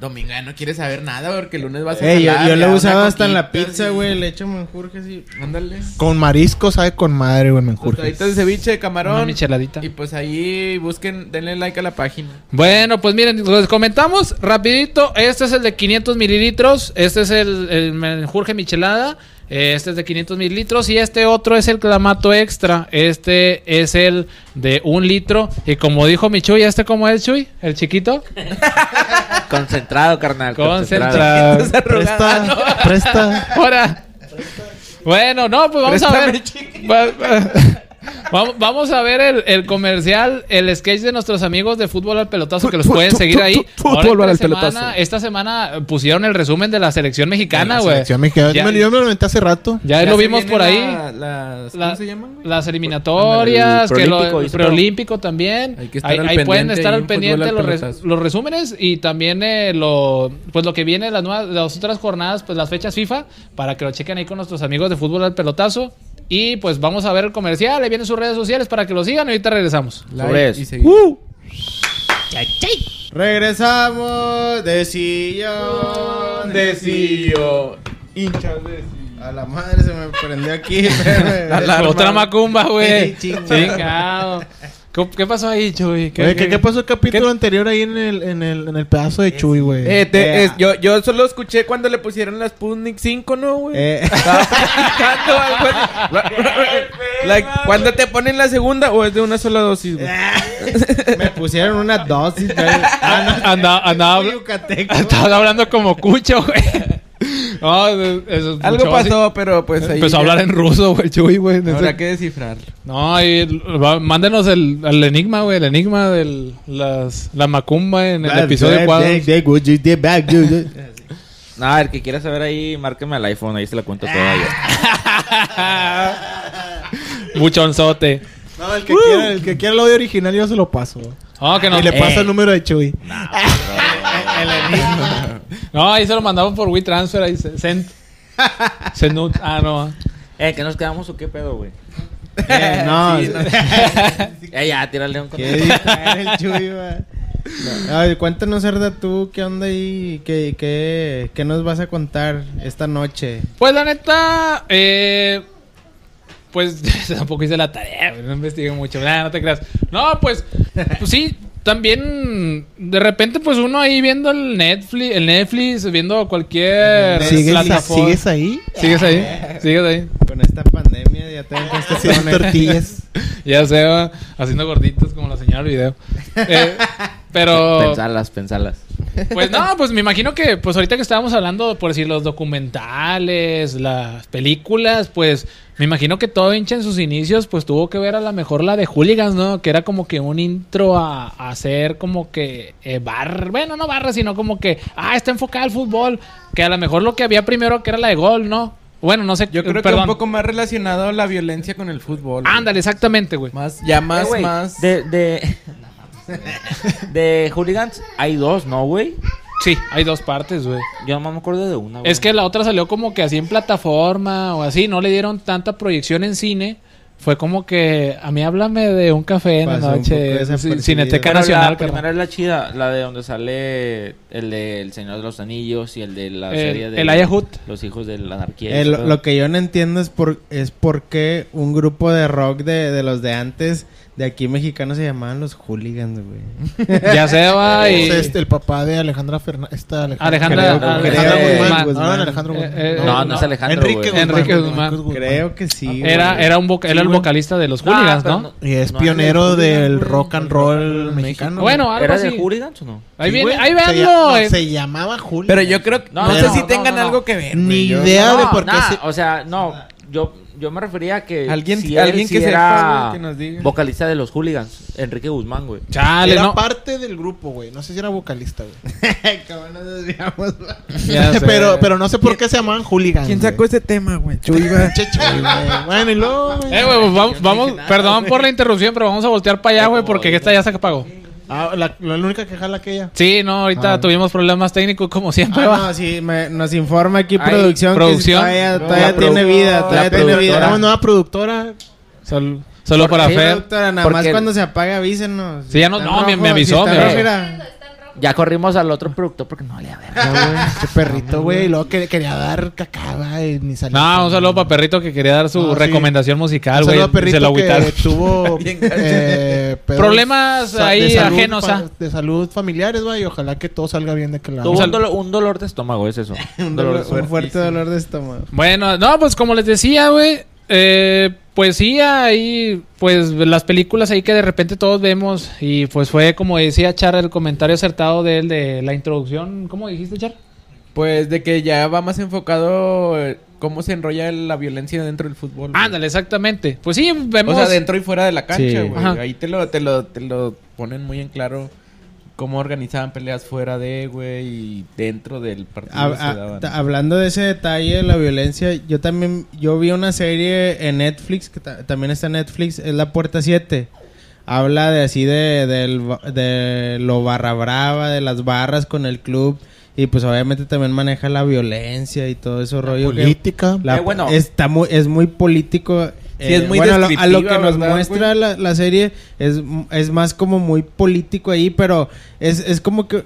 S2: Domingo ya no quieres saber nada porque el lunes vas a
S1: yo,
S2: jalar,
S1: yo he
S2: una
S1: usado hasta en la pizza, güey. Le echo menjurje así.
S2: Ándale.
S3: Con marisco sabe con madre, güey, menjurje.
S2: Tostaditas de ceviche de
S4: Una
S2: camarón.
S4: micheladita.
S2: Y pues ahí busquen, denle like a la página.
S4: Bueno, pues miren, les comentamos rapidito. Este es el de 500 mililitros. Este es el, el menjurje michelada. Eh, Este es de 500 mililitros. Y este otro es el clamato extra. Este es el de un litro. Y como dijo mi Chuy, ¿este cómo es, Chuy? ¿El chiquito?
S5: Concentrado, carnal.
S4: Concentrado.
S3: Presta, presta.
S4: Ahora. Bueno, no, pues vamos a ver. Va- va- Vamos, vamos a ver el, el comercial, el sketch de nuestros amigos de Fútbol al Pelotazo que los pueden seguir ahí.
S2: Fútbol
S4: esta
S2: al
S4: semana-
S2: Pelotazo.
S4: Esta semana pusieron el resumen de la selección mexicana,
S3: La
S4: güey.
S3: selección mexicana.
S4: Ya-
S3: Yo me- lo inventé hace rato.
S4: Ya,
S2: Ya
S4: lo vimos por ahí.
S2: la- las- ¿Cómo
S4: La-
S2: se llaman?
S4: Las eliminatorias,
S5: El
S4: que lo-
S5: preolímpico
S4: el preolímpico también.
S2: Hay que estar
S4: ahí
S2: al
S4: ahí pueden estar al pendiente los, res- los resúmenes y también eh, lo, pues lo que viene las nuevas, las otras jornadas, pues las fechas FIFA, para que lo chequen ahí con nuestros amigos de fútbol al pelotazo. Y pues vamos a ver el comercial, ahí vienen sus redes sociales para que lo sigan y ahorita regresamos.
S2: Like
S5: Sobre eso.
S2: y seguir.
S1: Regresamos de sillón, de sillón.
S2: Hinchas de sillón.
S1: A la madre se me prendió aquí.
S4: Otra macumba, güey.
S1: Sí, chingado.
S4: ¿Qué- ¿Qué pasó ahí, Chuy?
S3: Oye, ¿qué, qué pasó el capítulo anterior ahí en el, en el, en el pedazo de Chuy, güey?
S2: Eh, te-
S1: Eh,
S2: es- yo, yo solo escuché cuando le pusieron las Sputnik 5, ¿no, güey?
S1: Eh,
S2: Estaba practicando algo ¿Cuándo te ponen la segunda o es de una sola dosis, güey?
S1: me pusieron una dosis. güey. Ah,
S4: Andaba, andaba. Estabas hablando como cucho, güey. No, eso- es
S2: Algo pasó, pero pues ahí.
S4: Empezó a
S2: ya
S4: hablar en ruso, güey, Chuy, güey.
S2: Habrá que descifrarlo.
S4: No, ahí, va- mándenos el, el enigma, güey. El enigma de la macumba en el episodio 4.
S5: Nada, el que quiera saber ahí, márqueme al iPhone, ahí se la cuento toda yo.
S4: Buchonzote.
S3: No, el que, quiera, el que quiera el audio original yo se lo paso.
S4: No, que no.
S3: Y le paso
S4: Eh,
S3: el número de Chuy.
S4: No, ahí se lo mandamos por WeTransfer. Ahí se, send. Send Ah, no.
S5: Eh, ¿que nos quedamos o qué pedo, güey?
S1: Eh, no,
S5: Eh, ya, tírale un
S1: qué el Chuy. No, ay, cuéntanos, Cerda, tú, ¿qué onda ahí? ¿Qué, qué, ¿Qué nos vas a contar esta noche?
S4: Pues la neta, eh, pues tampoco hice la tarea, güey, no investigué mucho, Nah, no te creas. No, pues, pues sí, también de repente pues uno ahí viendo el Netflix, el Netflix, viendo cualquier
S3: ¿Sigues,
S4: plataforma.
S3: ¿Sigues ahí?
S4: ¿Sigues ahí? ¿Sigues ahí?
S1: Con esta ya tengo
S3: Haciendo tortillas.
S4: Ya se va haciendo gorditos como la señora del video. Eh, pero
S5: Pensalas, pensalas.
S4: Pues no, pues me imagino que, pues ahorita que estábamos hablando, por decir, los documentales, las películas, pues me imagino que todo hincha en sus inicios, pues tuvo que ver a lo mejor la de Hooligans, ¿no? Que era como que un intro a, a hacer como que eh, bar, bueno, no barra, sino como que, ah, está enfocada al fútbol, que a lo mejor lo que había primero que era la de gol, ¿no? Bueno, no sé,
S2: Yo creo que
S4: perdón.
S2: un poco más relacionado la violencia con el fútbol. güey.
S4: Ándale, exactamente, güey.
S2: Más, ya más,
S5: Eh, güey,
S2: más.
S5: De, de... de Hooligans hay dos, ¿no, güey?
S4: Sí, hay dos partes, güey.
S5: Yo no me acuerdo de una, güey.
S4: Es que la otra salió como que así en plataforma o así, no le dieron tanta proyección en cine. Fue como que a mí háblame de un café en la noche. Cineteca Nacional,
S5: la primera es la chida, la de donde sale el de El Señor de los Anillos y el de la
S4: El-
S5: serie de
S4: el Aya Hut.
S5: Los Hijos de la Anarquía.
S1: Eh,
S5: todo.
S1: lo que yo no entiendo es por, es por qué un grupo de rock de, de los de antes, de aquí mexicanos, se llamaban los hooligans, güey.
S4: Ya se va y...
S3: Es este, el papá de Alejandra Fernández.
S4: Alejandra- Alejandra
S1: creo-
S4: Guzmán.
S1: Guzmán.
S3: No, no, Alejandro Guzmán.
S4: eh,
S5: No, no es Alejandro,
S3: Enrique. Guzmán.
S4: Enrique Guzmán.
S1: Creo que sí.
S4: Era,
S1: güey.
S4: era, un voca- era el vocalista de los
S5: Ah,
S4: hooligans, ¿no?
S3: Y es
S5: No,
S3: pionero
S5: era de
S3: del
S5: Hooligans,
S3: rock and roll mexicano.
S4: Bueno, algo
S5: ¿Era
S4: así.
S5: de Hooligans o no?
S4: Ahí
S3: Sí,
S4: viene, ahí
S3: Se llama-
S4: eh.
S3: Se llamaba Julio.
S2: Pero yo creo que.
S5: No,
S2: No,
S5: no,
S2: sé si tengan algo que ver.
S3: Ni idea de por qué se-
S5: O sea, no. Yo, yo me refería a que.
S2: Alguien-
S5: si
S2: alguien
S5: él,
S2: que sepa,
S5: era
S2: güey, que nos diga.
S5: vocalista de los Hooligans. Enrique Guzmán, güey.
S4: Chale,
S3: Era
S4: no.
S3: parte del grupo, güey. No sé si era vocalista, güey.
S1: ¿Cómo nos desviamos?
S4: Sé.
S3: pero, pero no sé por qué se llamaban hooligans.
S2: ¿Quién
S3: güey.
S2: sacó ese tema, güey? Chuy,
S3: güey. Bueno, y luego, güey.
S4: Eh, güey, pues vamos, vamos- perdón por la interrupción, pero vamos a voltear para allá, güey, porque esta ya se apagó.
S3: Ah, la, la única que jala aquella.
S4: Sí, no, ahorita
S3: Ah.
S4: tuvimos problemas técnicos como siempre.
S1: Ah, no, sí, me- nos informa aquí
S4: Ay,
S1: producción. que
S4: producción.
S1: todavía
S5: No,
S1: todavía tiene vida, todavía tiene vida.
S3: Tenemos nueva productora.
S4: Sol- solo para
S5: Sí,
S4: Fer.
S1: Nada más
S5: Porque-
S1: cuando se apague avísenos.
S4: Sí, ya no- no, me- me avisó,
S1: si
S4: me
S1: está
S4: avisó.
S5: Ya corrimos al otro productor porque no le a ver.
S3: Qué perrito, güey. Y luego que, quería dar cacaba y ni salió.
S4: No, un saludo para Perrito que quería dar su
S3: No, sí.
S4: recomendación musical,
S3: Un
S4: güey.
S3: saludo a
S4: Se
S3: perrito
S4: lo
S3: que
S4: agüitaron.
S3: tuvo
S2: Bien gacho.
S3: eh, pedos
S4: Problemas
S3: sa-
S4: ahí
S3: de salud
S4: ajenos
S3: fa-
S4: a-
S3: de salud familiares, güey. Y ojalá que todo salga bien de que la.
S5: Tuvo un, dolor, un dolor de estómago, es eso.
S1: Un,
S5: dolor
S1: un fuerte dolor de estómago.
S4: Bueno, no, pues como les decía, güey. eh, pues sí, ahí, pues las películas ahí que de repente todos vemos. Y pues fue como decía Char, el comentario acertado de él de la introducción. ¿Cómo dijiste, Char?
S2: Pues de que ya va más enfocado eh, cómo se enrolla la violencia dentro del fútbol. güey.
S4: Ándale, exactamente. Pues sí, vemos.
S2: O sea, dentro y fuera de la cancha,
S1: Sí.
S2: güey. Ahí te lo, te, lo, te lo ponen muy en claro cómo organizaban peleas fuera de, güey, y dentro del partido
S1: Hab-
S2: se
S1: ah,
S2: daban.
S1: hablando de ese detalle de la violencia, yo también yo vi una serie en Netflix que ta- también está en Netflix, es La Puerta 7. Habla de así de, del ba- de lo barra brava, de las barras con el club y pues obviamente también maneja la violencia y todo eso rollo que-
S3: política.
S1: la-
S5: Eh, bueno.
S1: está muy es muy político
S2: Sí, es muy
S1: bueno, a lo- a lo,
S2: descriptiva,
S1: que nos
S2: ¿verdad,
S1: muestra la, la serie es, es más como muy político ahí, pero es, es como que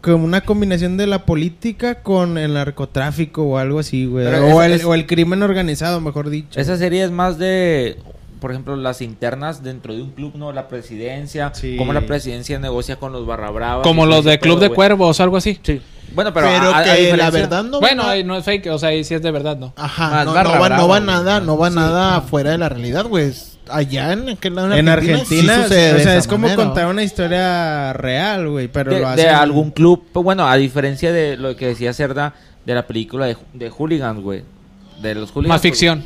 S1: como una combinación de la política con el narcotráfico o algo así, güey. O,
S5: es-
S1: el,
S5: es-
S1: o el crimen organizado, mejor dicho.
S5: Esa serie es más de, por ejemplo, las internas dentro de un club, ¿no? La presidencia,
S1: Sí.
S5: cómo la presidencia negocia con los barra bravas.
S4: Como los de Club
S5: pedo,
S4: de. Cuervos, algo así.
S5: Sí. Bueno, pero,
S3: Pero,
S5: a- a
S3: que la verdad no
S4: bueno, no es fake, o sea, ahí sí es de verdad, ¿no?
S3: Ajá,
S2: Más
S3: no,
S2: barra
S3: no va, no va nada, no va nada fuera de la realidad, güey. Allá en aquel lado
S1: en Argentina,
S3: sí
S1: o
S3: sucede de
S1: sea,
S3: esa
S1: es como
S3: manera,
S1: contar una historia real, güey, pero
S5: de,
S1: lo
S5: de
S1: hacen...
S5: algún club, pues, bueno, a diferencia de lo que decía Cerda de la película de, de Hooligans, güey. De los Hooligans.
S4: Más ficción.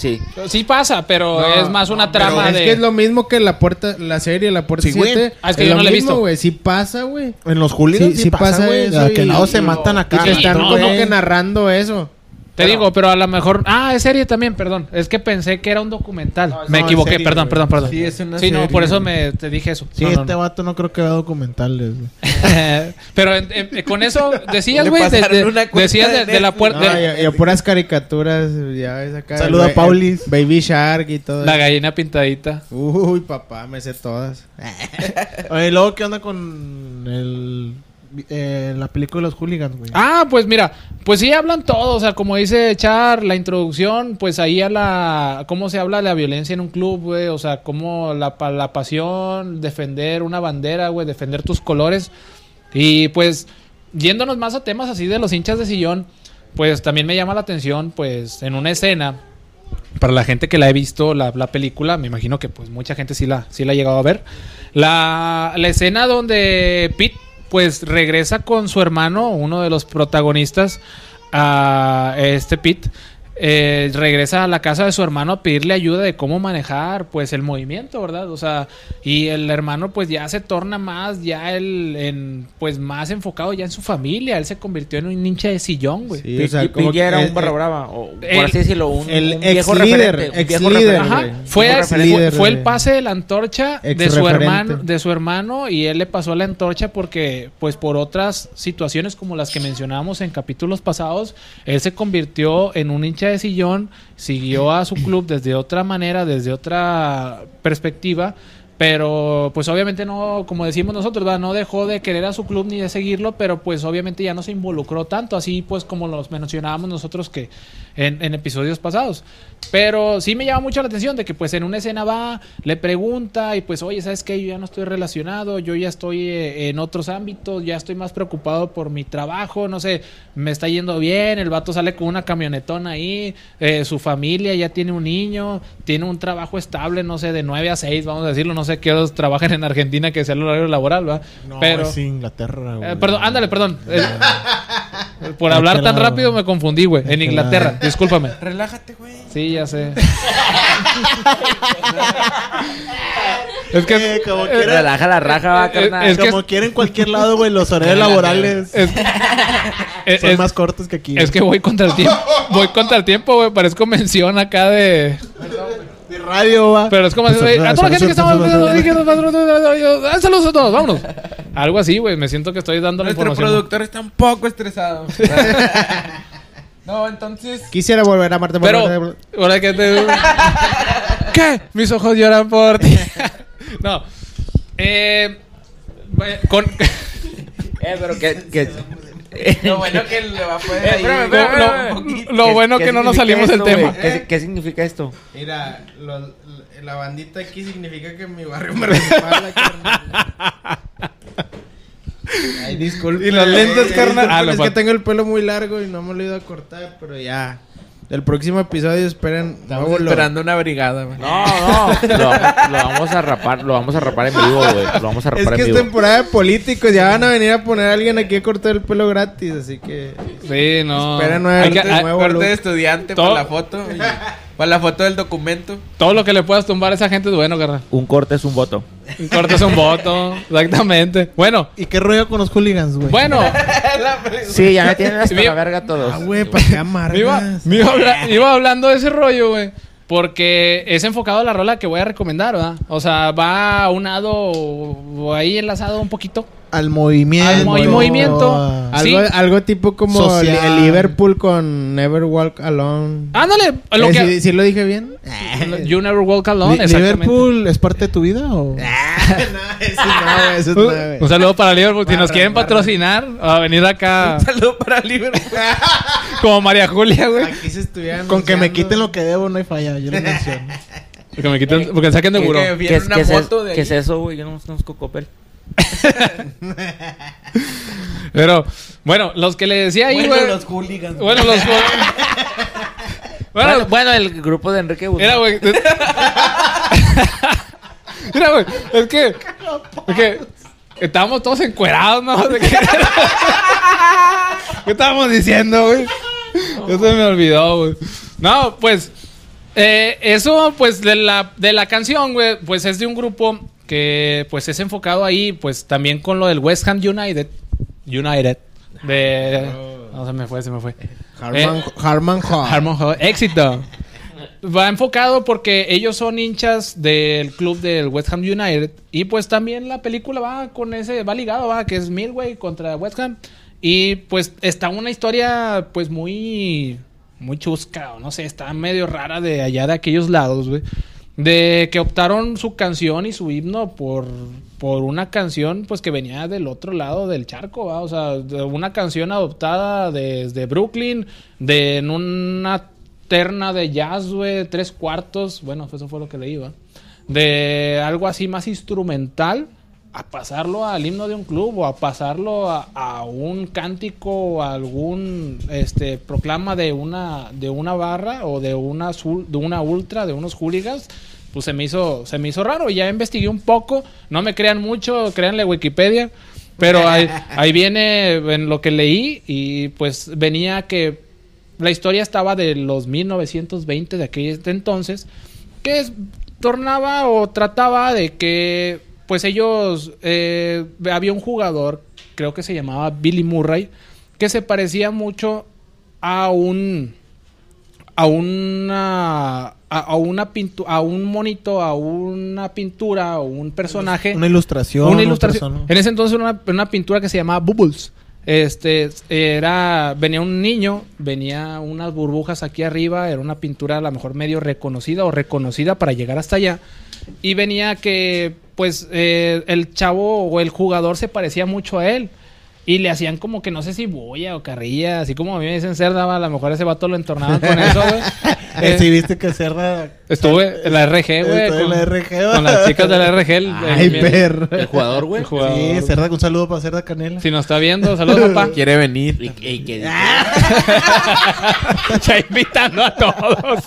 S5: Sí.
S4: Sí pasa, pero
S1: No,
S4: es más una
S1: no,
S4: trama
S1: es
S4: de...
S1: que es lo mismo que la puerta, la serie, la puerta
S3: Sí, güey.
S1: 7.
S4: Ah, es que yo
S1: lo
S4: no la he
S1: mismo,
S4: visto.
S1: güey. Sí pasa, güey.
S3: En los hooligans
S1: Sí,
S3: sí,
S1: sí
S3: pasa, güey.
S1: eso
S3: De aquel
S1: y-
S3: lado se
S1: y-
S3: matan
S1: Y
S3: acá.
S1: que están
S4: no,
S1: como que narrando eso.
S4: Te digo, pero a lo mejor... Ah, es serie también, perdón. Es que pensé que era un documental.
S3: No,
S4: me
S3: no,
S4: equivoqué,
S3: serie,
S4: perdón, perdón, perdón.
S2: Sí, es una
S4: Sí, no, por eso me te dije eso.
S3: Sí,
S4: No,
S3: este
S4: no.
S3: vato no creo que vea documentales,
S4: pero en- en- con eso decías, güey, de, de- decías de,
S2: de
S4: de la puerta...
S1: No, y, y puras caricaturas, ya ves acá.
S3: Saluda a Paulis.
S1: Baby Shark y todo
S4: La
S1: eso.
S4: gallina pintadita.
S1: Uy, papá, me sé todas.
S3: Oye, ¿y luego qué onda con el, eh, la película de los hooligans, güey?
S4: Ah, pues mira, pues sí hablan todo, o sea, como dice Char, la introducción, pues ahí a la, cómo se habla de la violencia en un club, güey, o sea, cómo la, la pasión, defender una bandera, güey, defender tus colores, y pues, yéndonos más a temas así de los hinchas de sillón, pues también me llama la atención, pues, en una escena, para la gente que la he visto, la, la película, me imagino que pues mucha gente sí la, sí la ha llegado a ver. La, la escena donde Pete pues regresa con su hermano, uno de los protagonistas, a este Pete. Eh, regresa a la casa de su hermano a pedirle ayuda de cómo manejar pues el movimiento, ¿verdad? O sea, y el hermano pues ya se torna más, ya él en, pues más enfocado ya en su familia, él se convirtió en un hincha de sillón, güey.
S1: Sí, o sea,
S5: era un barra brava. O,
S4: el-
S5: por así decirlo, un,
S1: el
S5: un viejo referente. un viejo
S1: ex-líder,
S5: referente.
S4: Ajá,
S1: güey.
S4: fue, fue, el pase de la antorcha de su hermano, de su hermano y él le pasó la antorcha porque, pues, por otras situaciones como las que mencionamos en capítulos pasados, él se convirtió en un hincha de sillón, siguió a su club desde otra manera, desde otra perspectiva. Pero pues obviamente no, como decimos nosotros, no dejó de querer a su club ni de seguirlo, pero pues obviamente ya no se involucró tanto, así pues como los mencionábamos nosotros que en, en episodios pasados. Pero sí me llama mucho la atención de que pues en una escena va, le pregunta y pues oye, ¿sabes qué? Yo ya no estoy relacionado, yo ya estoy eh, en otros ámbitos, ya estoy más preocupado por mi trabajo, no sé, me está yendo bien, el vato sale con una camionetona ahí, eh, su familia ya tiene un niño, tiene un trabajo estable, no sé, de 9 a 6, vamos a decirlo, no sé qué horas trabajan en Argentina que sea el horario laboral, ¿va?
S3: No,
S4: Pero...
S3: es Inglaterra, güey.
S4: Eh, perdón, ándale, perdón. Eh, por
S3: ¿A
S4: hablar tan rápido me confundí, güey. En Inglaterra? Discúlpame.
S2: Relájate, güey.
S4: Sí, ya sé. es que.
S3: Eh, como
S4: eh,
S3: quiera.
S5: Relaja la raja, va,
S4: Eh,
S5: carnal.
S4: es que-
S3: Como quiera en cualquier lado, güey, los horarios laborales
S4: es, es-
S3: son
S4: es-
S3: más cortos que aquí.
S4: es que voy contra el tiempo. Voy contra el tiempo, güey. Parezco mención acá de.
S3: de radio, va.
S4: Pero es como así, güey, a toda la gente que estamos Ah, Saludos a todos, vámonos. Algo así, güey. Me siento que estoy dando la
S2: Nuestro
S4: información.
S2: productor está un poco estresado. No, entonces.
S1: Quisiera volver a amarte por
S4: Pero, ahora que te. ¿Qué? Mis ojos lloran por ti. no. Eh. Con.
S5: Eh, pero que... que...
S2: Lo bueno que le va a poder.
S5: Eh,
S2: ahí-
S5: espérame,
S4: Lo,
S5: espérame,
S4: lo-
S5: espérame, poquito.
S4: lo
S5: ¿Qué-
S4: bueno
S5: qué
S4: que no nos salimos del tema.
S5: ¿Qué, qué significa esto?
S1: Mira, lo- la bandita aquí significa que mi barrio me respalda. Ay, disculpe.
S4: ¿Y los lentes, carnal? Ah, lo
S1: es que tengo el pelo muy largo y no me lo he ido a cortar, pero ya. El próximo episodio esperen
S2: Estamos
S1: lo-
S2: esperando una brigada, güey.
S5: No, no. Lo, lo vamos a rapar, lo vamos a rapar en vivo, güey. Lo vamos a
S1: Es
S5: rapar
S1: que
S5: en
S1: es
S5: vivo.
S1: temporada de políticos, ya van a venir a poner a alguien aquí a cortar el pelo gratis, así que
S4: Sí, no.
S1: No,
S4: que-
S1: ahorita
S4: ah,
S1: nuevo
S2: Corte
S1: look.
S2: de estudiante
S4: Todo-
S2: para la foto. y- para la foto del documento.
S4: todo lo que le puedas tumbar a esa gente es bueno, carnal.
S5: Un corte es un voto.
S4: Un corte es un voto. Exactamente. Bueno,
S3: ¿Y qué rollo con los hooligans, güey?
S4: bueno.
S5: Sí, ya me tienen hasta la verga todos.
S1: ah, güey, para qué
S4: Me iba,
S1: amargas.
S4: me iba habla- iba hablando de ese rollo, güey. Porque es enfocado a la rola que voy a recomendar, ¿verdad? O sea, va aunado o ahí enlazado un poquito
S3: al movimiento.
S4: Al mo- movimiento.
S3: a-
S4: Sí.
S1: Algo, algo tipo como el,
S3: Social.
S1: el Liverpool con Never Walk Alone.
S4: Ándale, lo
S1: Eh,
S4: que...
S1: ¿sí, sí lo dije bien?
S4: You never walk alone,
S3: Li-
S4: exactamente.
S3: ¿Liverpool es parte de tu vida o...?
S1: no, eso no, eso no, güey.
S4: Un saludo para Liverpool. Si nos quieren patrocinar, a venir acá
S2: Saludo para Liverpool.
S4: como María Julia, güey.
S1: Aquí se estuvieran
S3: Con que me quiten lo que debo no hay falla, yo lo menciono.
S4: Porque me quiten, porque saquen de buró.
S2: que
S5: ¿Qué es, eso, güey? Yo no no conozco Coppel.
S4: Pero, bueno, los que le decía ahí,
S6: Bueno,
S4: güey.
S6: los hooligans.
S4: Bueno, los.
S5: Bueno,
S4: bueno,
S5: bueno, el grupo de Enrique Guzmán.
S4: Era, güey. Mira, güey. Es que. Es que. Estábamos todos encuerados, ¿no? De ¿Qué estábamos diciendo, güey? Eso se me olvidó, güey. No, pues. eh, eso, pues, de la, de la canción, güey, pues es de un grupo que, pues, es enfocado ahí, pues, también con lo del West Ham United. United. De. No, se me fue, se me fue.
S1: Harman,
S4: Eh,
S1: Harman Hall.
S4: Hall. Éxito. Va enfocado porque ellos son hinchas del club del West Ham United. Y pues también la película va con ese, va ligado, va, que es Midway contra West Ham. Y pues está una historia pues muy, muy chusca, o no sé, está medio rara de allá de aquellos lados, güey. De que optaron su canción y su himno por, por una canción pues que venía del otro lado del charco, ¿va? O sea, una canción adoptada desde Brooklyn, de en una terna de jazz, tres cuartos, bueno, eso fue lo que leí, ¿va? De algo así más instrumental a pasarlo al himno de un club o a pasarlo a, un cántico o a algún este proclama de una de una barra o de una de una ultra de unos hooligans pues se me hizo se me hizo raro. Ya investigué un poco. No me crean mucho créanle Wikipedia. Pero ahí, ahí viene en lo que leí y pues venía que la historia estaba de los 1920 de aquel entonces que es- tornaba o trataba de que pues ellos eh, había un jugador creo que se llamaba Billy Murray que se parecía mucho a un a una a, a una pintu- a un monito a una pintura o un personaje
S3: Una ilustración.
S4: una
S3: un
S4: ilustración. En ese entonces era una, una pintura que se llamaba Bubbles. Este era venía un niño, venía unas burbujas aquí arriba, era una pintura a lo mejor medio reconocida o reconocida para llegar hasta allá. Y venía que pues eh, el chavo o el jugador se parecía mucho a él. Y le hacían como que no sé si boya o carrilla, así como a mí me dicen cerda, a lo mejor ese vato lo entornaban con eso, güey.
S3: Eh, si viste que Cerda...
S4: Estuve en la RG, güey.
S3: Estuve en
S4: con-
S3: la RG, güey.
S4: Con las chicas de la RG. el-
S1: Ay,
S4: el-
S1: perro.
S5: El jugador, güey.
S4: el jugador.
S3: Sí, Cerda, un saludo para Cerda Canela.
S4: Si nos está viendo, saludos, papá.
S2: Quiere venir.
S5: Y, y que
S4: Ya invitando a todos.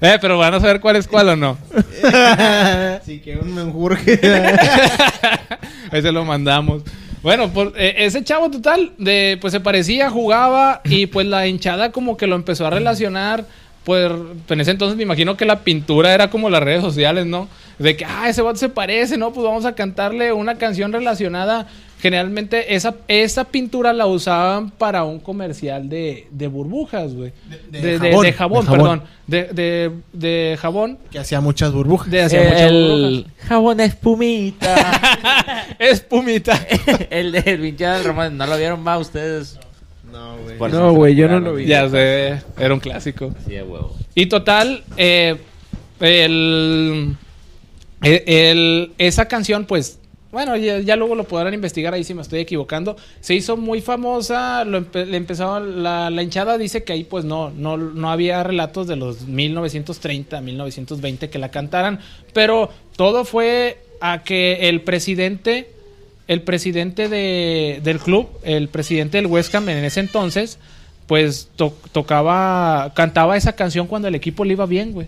S4: Eh, pero van a saber cuál es cuál o no.
S1: Si quiere un menjurje.
S4: Ahí se lo mandamos. Bueno, pues eh, ese chavo total, de, pues se parecía, jugaba y pues la hinchada como que lo empezó a relacionar. Pues en ese entonces me imagino que la pintura era como las redes sociales, ¿no? De que, ah, ese vato se parece, ¿no? Pues vamos a cantarle una canción relacionada. Generalmente esa, esa pintura la usaban para un comercial de, de burbujas, güey. De, de- de
S3: jabón,
S4: jabón,
S3: de jabón.
S4: perdón. De, de, de jabón.
S3: Que hacía muchas burbujas.
S4: De hacía muchas burbujas.
S5: el jabón espumita.
S4: Espumita.
S5: el de pinche del Román. ¿No lo vieron más ustedes?
S1: No, güey.
S2: No, güey, yo no lo vi.
S4: ya sé, era un clásico.
S5: Sí, de huevo.
S4: Y total, eh, el, el- el- esa canción, pues, bueno, ya, luego lo podrán investigar ahí si me estoy equivocando. Se hizo muy famosa, lo le empezó, la, la hinchada dice que ahí pues no, no, no había relatos de los 1930, 1920 que la cantaran, pero todo fue a que el presidente, el presidente de- del club, el presidente del West Ham en ese entonces, pues to- tocaba, cantaba esa canción cuando el equipo le iba bien, güey.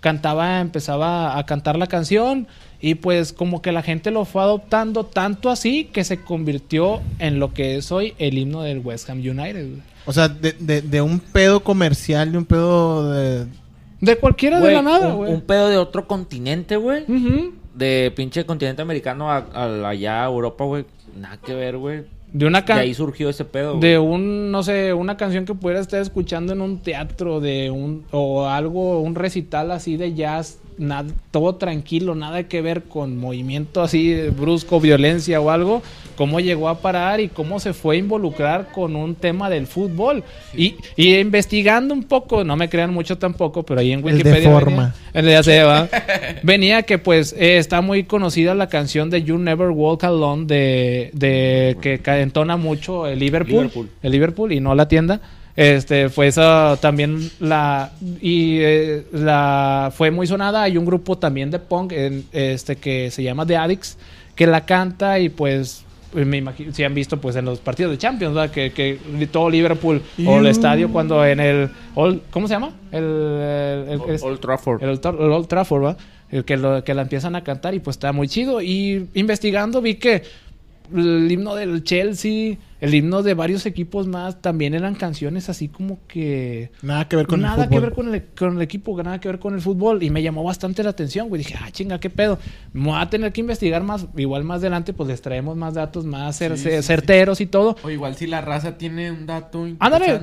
S4: Cantaba, empezaba a cantar la canción y pues como que la gente lo fue adoptando tanto así que se convirtió en lo que es hoy el himno del West Ham United, güey.
S3: O sea, de, de, de un pedo comercial, de un pedo de...
S4: De cualquiera de la nada,
S5: un,
S4: güey.
S5: un pedo de otro continente, güey. De pinche continente americano a, a allá a Europa, güey. Nada que ver, güey.
S4: De una
S5: De
S4: can
S5: ahí surgió ese pedo. güey.
S4: de un no sé, una canción que pudiera estar escuchando en un teatro de un o algo, un recital así de jazz nada, todo tranquilo, nada que ver con movimiento así brusco, violencia o algo, cómo llegó a parar y cómo se fue a involucrar con un tema del fútbol. Y, y investigando un poco, no me crean mucho tampoco, pero ahí en
S3: El de
S4: Wikipedia...
S3: forma.
S4: venía- el de ya se va. venía que pues eh, está muy conocida la canción de You Never Walk Alone de, de que entona mucho el Liverpool,
S5: Liverpool.
S4: el Liverpool y no la tienda. Este fue esa también la y eh, la fue muy sonada. Hay un grupo también de punk en, este que se llama The Addicts que la canta y pues pues, me imagino si han visto pues en los partidos de Champions ¿verdad? que, que todo Liverpool o el estadio cuando en el Old- ¿cómo se llama? El, el- el-
S5: Old Trafford.
S4: el Old, Tra- el Old Trafford. El que, lo, que la empiezan a cantar y pues está muy chido. Y investigando vi que el himno del Chelsea, el himno de varios equipos más, también eran canciones así como que...
S3: Nada que ver con
S4: nada
S3: el
S4: que
S3: fútbol.
S4: ver con el, con el equipo, nada que ver con el fútbol. Y me llamó bastante la atención, güey. Dije, ah, chinga, qué pedo. Me voy a tener que investigar más. Igual más adelante, pues les traemos más datos más cer-
S2: Sí, sí,
S4: certeros y todo.
S2: O igual si la raza tiene un dato
S4: Ándale.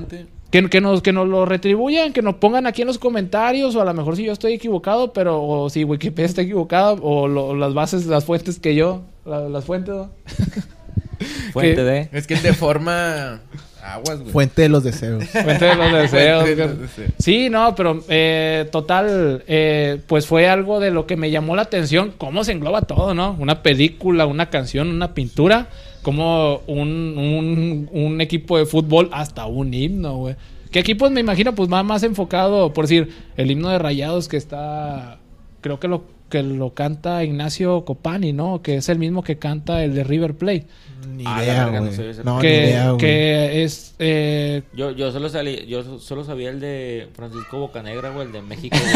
S4: Que, que, nos, que nos lo retribuyan, que nos pongan aquí en los comentarios, o a lo mejor si yo estoy equivocado, pero o si Wikipedia está equivocada, o lo- las bases, las fuentes que yo, la- las fuentes, ¿no?
S5: Fuente
S4: que-
S5: de.
S7: Es que de forma aguas, güey.
S3: Fuente de los deseos.
S4: Fuente de los deseos.
S7: Fuente de los deseos.
S4: Sí, no, pero eh, total, eh, pues fue algo de lo que me llamó la atención, cómo se engloba todo, ¿no? Una película, una canción, una pintura, como un, un, un equipo de fútbol, hasta un himno, güey. ¿Qué equipos me imagino? Pues va más enfocado, por decir, el himno de Rayados que está, creo que lo que lo canta Ignacio Copani, ¿no? Que es el mismo que canta el de River Plate.
S3: Ni
S5: Ah,
S3: idea,
S5: verga, no
S3: güey.
S5: sé.
S3: No, ni
S4: que,
S3: idea, güey.
S4: que es eh,
S5: Yo, yo, solo salí, yo so- solo sabía el de Francisco Bocanegra, güey, el de México.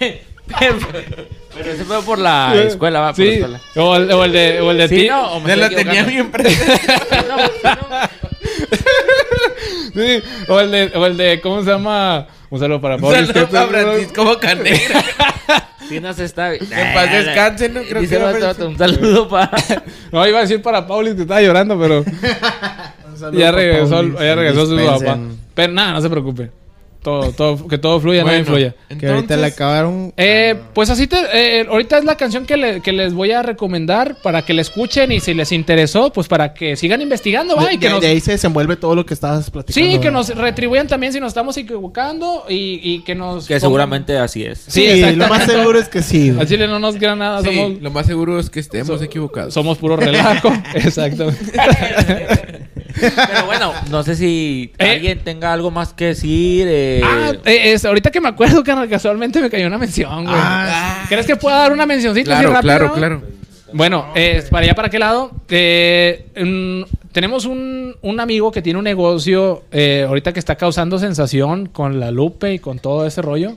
S5: pero, pero ese fue por la escuela, va, por la
S4: Sí,
S5: escuela.
S4: o el, o el de, o el de
S5: Sí,
S4: ti-
S5: no, o me
S7: Se
S5: estoy
S7: la tenía
S5: equivocando.
S7: bien presente.
S4: sí, o el de, o el de, ¿cómo se llama? Un saludo para
S7: Un
S4: Pablo.
S7: saludo para Francisco Bocanegra.
S5: Sí, no se está.
S7: En paz descanse, ¿no? Creo
S5: Dice
S7: que
S5: vato, un saludo para.
S4: No, iba a decir para Paulis que estaba llorando, pero
S3: saludo
S4: ya regresó, ya regresó su papá. Pero nada, no se preocupe. Todo, todo, que todo fluya, nada
S7: Bueno,
S4: influya.
S1: Que ahorita le acabaron.
S4: Eh, pues así te, eh, ahorita es la canción que, le- que les voy a recomendar para que la escuchen y si les interesó, pues para que sigan investigando, va,
S3: De,
S4: y que
S3: de-
S4: nos,
S3: de ahí se desenvuelve todo lo que estabas platicando.
S4: sí, que
S3: ¿verdad?
S4: nos retribuyan también si nos estamos equivocando y, y que nos
S5: Que seguramente así es.
S4: Sí,
S3: Sí, lo más seguro es que sí.
S4: Al chile no nos queda nada,
S7: sí,
S4: somos,
S7: lo más seguro es que estemos
S4: So-
S7: equivocados.
S4: somos puro relajo. Exactamente.
S5: Pero bueno, no sé si
S4: Eh.
S5: alguien tenga algo más que decir. eh,
S4: Ah, eh, es- ahorita que me acuerdo, carnal, casualmente me cayó una mención, güey.
S7: Ah,
S4: ¿Crees que pueda dar una mencioncita así
S7: claro,
S4: rápido?
S7: claro, claro.
S4: Bueno, eh, para allá, para qué lado. Eh, mm, tenemos un, un amigo que tiene un negocio eh, ahorita que está causando sensación con la Lupe y con todo ese rollo.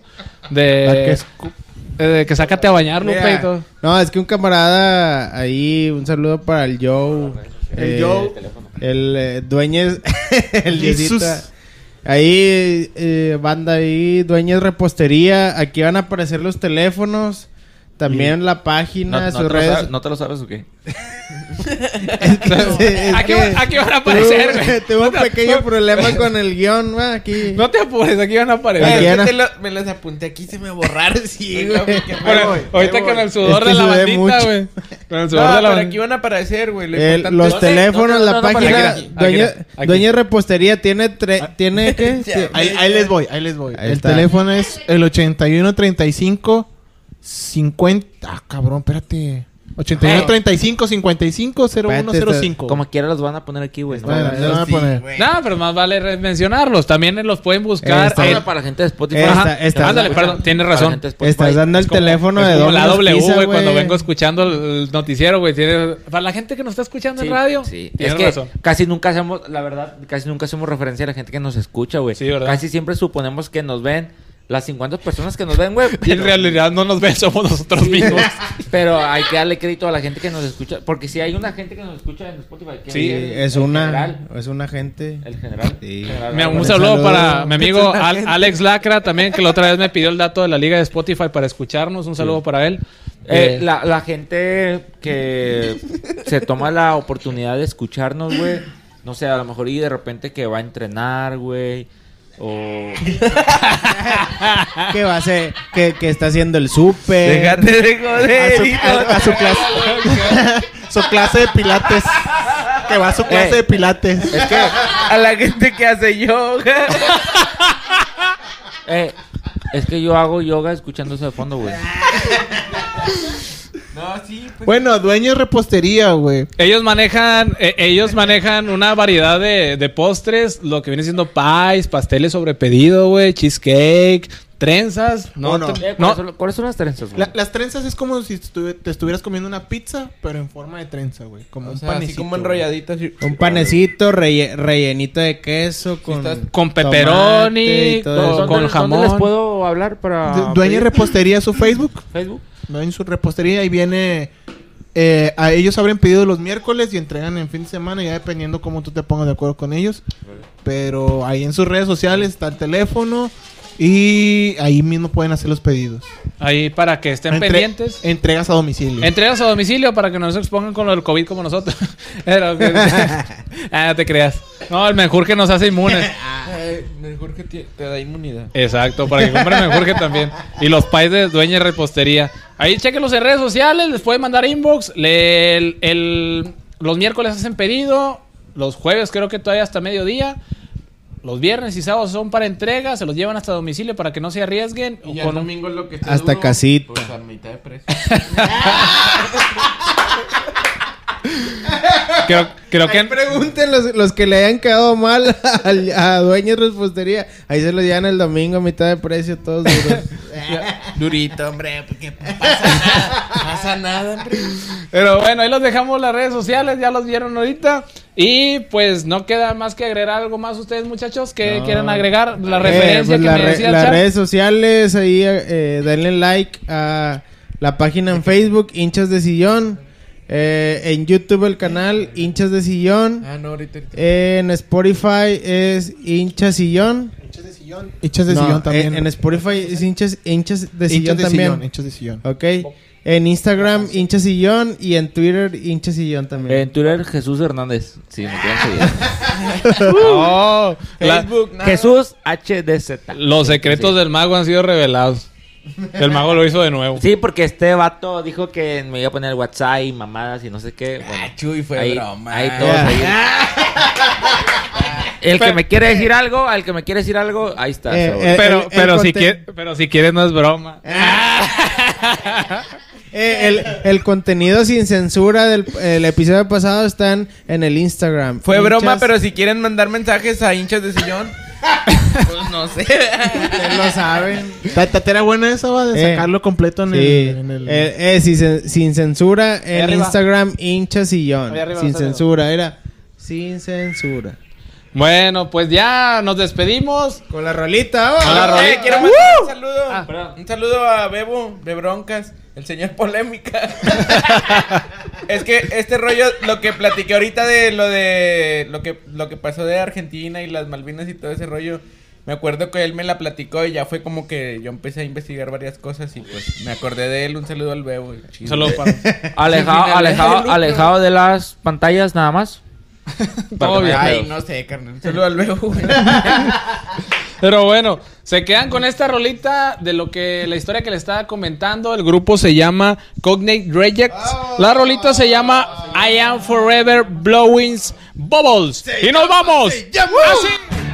S4: De,
S3: que
S4: eh, de que sácate a bañar, Lupe y todo.
S1: No, es que un camarada ahí, un saludo para el Joe.
S3: El
S1: eh,
S3: Joe.
S1: El eh, Dueñez. el. Diosita. Ahí, eh, banda ahí, Dueñez Repostería. Aquí van a aparecer los teléfonos. También la
S5: ¿no,
S1: página,
S5: no
S1: sus
S5: te
S1: redes.
S5: sabes, ¿No te lo sabes o qué?
S1: Es que- es
S4: Aquí,
S1: que
S4: van- aquí van a aparecer,
S1: tuve-
S4: güey.
S1: Tuve un pequeño problema con el guion, ¿va? Aquí.
S4: No te apures, aquí van a aparecer.
S7: Es que lo- me los apunté aquí se me borraron.
S1: Sí, güey.
S4: Bueno, ahorita con el sudor
S1: Es que
S4: de la bandita,
S1: mucho.
S4: güey. Con el
S7: No,
S4: sudor de la
S7: pero
S4: bandita.
S7: aquí van a aparecer, güey. Lo
S1: los
S7: es-
S1: teléfonos,
S5: no,
S1: la
S5: no, no,
S1: página. Dueña, Repostería tiene tre- tiene qué?
S3: Ahí, ahí les voy, ahí les voy. El teléfono es el 81 35 50. Ah, cabrón, espérate. 81 35 55 0105.
S5: Como quiera los van a poner aquí, güey. ¿no?
S3: Bueno, van a poner.
S7: güey.
S4: No, pero más vale mencionarlos. También los pueden buscar.
S1: Esta-
S4: en-
S5: para la gente de Spotify.
S1: Esta- esta-
S4: Ándale,
S1: esta-
S4: perdón, tienes razón.
S1: Estás dando el
S4: Es como-
S1: teléfono
S4: es
S1: de
S4: como la W,
S1: Pizza,
S4: güey, cuando vengo escuchando el noticiero, güey. tiene- Para la gente que nos está escuchando
S5: Sí,
S4: en radio,
S5: Sí,
S4: tienes
S5: es que
S4: razón.
S5: casi nunca hacemos, la verdad, casi nunca hacemos referencia a la gente que nos escucha, güey.
S4: Sí, ¿verdad?
S5: Casi siempre suponemos que nos ven las 50 personas que nos ven, güey.
S4: En realidad no nos ven, somos nosotros mismos.
S5: Pero hay que darle crédito a la gente que nos escucha. Porque si hay una gente que nos escucha en Spotify. que
S4: Sí,
S1: Es
S5: el
S1: una
S5: General,
S1: es una gente.
S5: el general.
S1: Sí.
S5: general
S4: Mira, un saludo,
S1: saludo.
S4: para mi amigo Al- Alex Lacra también, que la otra vez me pidió el dato de la liga de Spotify para escucharnos. Un saludo para él.
S5: Eh,
S4: Eh,
S5: la, la gente que se toma la oportunidad de escucharnos, güey. No sé, a lo mejor y de repente que va a entrenar, güey. O...
S1: que va a ser, que, que está haciendo el súper.
S2: Déjate de
S3: A
S2: joder.
S3: su,
S2: hijo.
S3: a- a su clase. su clase de pilates. Que va a su clase
S5: Eh.
S3: de pilates.
S5: Es que,
S2: A la gente que hace yoga.
S5: eh, es que yo hago yoga escuchando eso de fondo, güey.
S2: No, sí, pues.
S3: Bueno, dueño de repostería, güey.
S4: Ellos manejan, eh, ellos manejan una variedad de, de postres, lo que viene siendo pies, pasteles sobre pedido, güey, cheesecake, trenzas. No,
S3: no.
S5: Eh,
S4: no,
S5: ¿cuáles, son, cuáles son las trenzas, güey?
S3: La- las trenzas es como si te estuvieras comiendo una pizza, pero en forma de trenza, güey. Como
S2: O
S3: un
S2: sea, así
S3: panecito.
S2: como enrolladito. Así.
S1: Un panecito relle- rellenito de queso con,
S2: estás-
S4: Con pepperoni,
S1: y todo
S4: con-
S1: eso.
S5: ¿Dónde-
S4: jamón.
S5: les puedo hablar para
S3: Du- Dueña de
S5: pedir?
S3: repostería su Facebook.
S5: Facebook?
S3: De su repostería y viene. eh, a ellos abren pedido los miércoles y entregan en fin de semana, ya dependiendo cómo tú te pongas de acuerdo con ellos. Pero ahí en sus redes sociales está el teléfono y ahí mismo pueden hacer los pedidos.
S4: ahí para que estén
S3: Entre-
S4: pendientes.
S3: Entregas a domicilio.
S4: Entregas a domicilio para que no se expongan con lo del COVID como nosotros. Pero ah, no te creas. No, el mejor que nos hace inmunes.
S2: Mejor que te, te da inmunidad.
S4: Exacto, para que compren mejor que también. Y los pais de dueña de repostería. Ahí chequenlos en redes sociales, les pueden mandar inbox. Le- el- el- los miércoles hacen pedido. Los jueves creo que todavía hasta mediodía. Los viernes y sábados son para entrega. Se los llevan hasta domicilio para que no se arriesguen.
S2: Y ya
S4: Con
S2: el domingo lo que esté
S1: Hasta
S2: duro,
S1: casita.
S2: Pues a mitad de precio.
S4: creo, creo que
S1: Ahí pregunten los, los que le hayan quedado mal al- a, dueños de repostería. Ahí se los llevan el domingo a mitad de precio, todos duros.
S2: Durito, hombre, porque pasa nada. Pasa nada, hombre.
S4: Pero bueno, ahí los dejamos las redes sociales, ya los vieron ahorita. Y pues no queda más que agregar algo más ustedes, muchachos, que
S1: No.
S4: quieran agregar la
S1: Eh,
S4: referencia
S1: pues
S4: que
S1: la
S4: me
S1: re-
S4: decía
S1: las redes sociales, ahí eh, denle like a la página en Facebook, Hinchas de Sillón. Eh, en YouTube el canal Hinchas de Sillón.
S2: Ah, no, ahorita. ahorita.
S1: En Spotify es Hinchas Sillón.
S3: Hinchas de sillón. Hinchas de
S1: No,
S3: sillón también.
S1: En, en Spotify es Hinchas, hinchas de
S3: Hinchas
S1: Sillón
S3: de
S1: también.
S3: sillón. Hinchas de sillón.
S1: Ok. En Instagram Hinchas Sillón y en Twitter Hinchas Sillón también.
S5: En Twitter, Jesús Hernández. Sí, me quieren seguir.
S4: Oh,
S2: Facebook, nada.
S5: Jesús HDZ.
S4: los secretos
S5: Sí.
S4: del mago han sido revelados. El mago lo hizo de nuevo.
S5: Sí, porque este vato dijo que me iba a poner WhatsApp y mamadas y no sé qué. Bueno,
S2: Ah, Chuy, fue
S5: ahí,
S2: broma.
S5: ahí todos ahí. El que me quiere decir algo, al que me quiere decir algo, ahí está.
S1: Eh, eh,
S4: pero,
S1: el- el
S4: pero, si quiere- pero si quieres no es broma.
S1: Eh, el, el contenido sin censura del el episodio pasado está en, el Instagram.
S2: Fue broma, pero si quieren mandar mensajes a hinchas de sillón, pues no sé.
S1: Ustedes lo saben.
S3: Ta- ta- Era buena esa, va, de
S1: Eh,
S3: sacarlo completo en
S1: Sí.
S3: el... en el-
S1: Eh, eh, sin, cen- sin censura en
S4: arriba.
S1: Instagram hincha sillón.
S4: Ahí arriba
S1: Sin censura, era sin censura.
S4: Bueno, pues ya nos despedimos.
S1: Con la rolita.
S4: Con la
S2: Eh,
S4: rolita.
S2: quiero mandar un saludo.
S4: Ah,
S2: un saludo a Bebo de Broncas, el señor polémica. es que este rollo, lo que platiqué ahorita de lo de lo que lo que pasó de Argentina y las Malvinas y todo ese rollo. Me acuerdo que él me la platicó y ya fue como que yo empecé a investigar varias cosas y pues me acordé de él. Un saludo al Bebo.
S4: Saludo para
S5: Alejado, alejado, alejado de las pantallas nada más.
S4: todo bien.
S2: Ay, no sé, carnal. Un saludo al Bebo. güey.
S4: Pero bueno, se quedan con esta rolita de lo que la historia que le estaba comentando. El grupo se llama Cognate Rejects. La rolita se llama I Am Forever Blowing Bubbles. Y nos vamos. Así.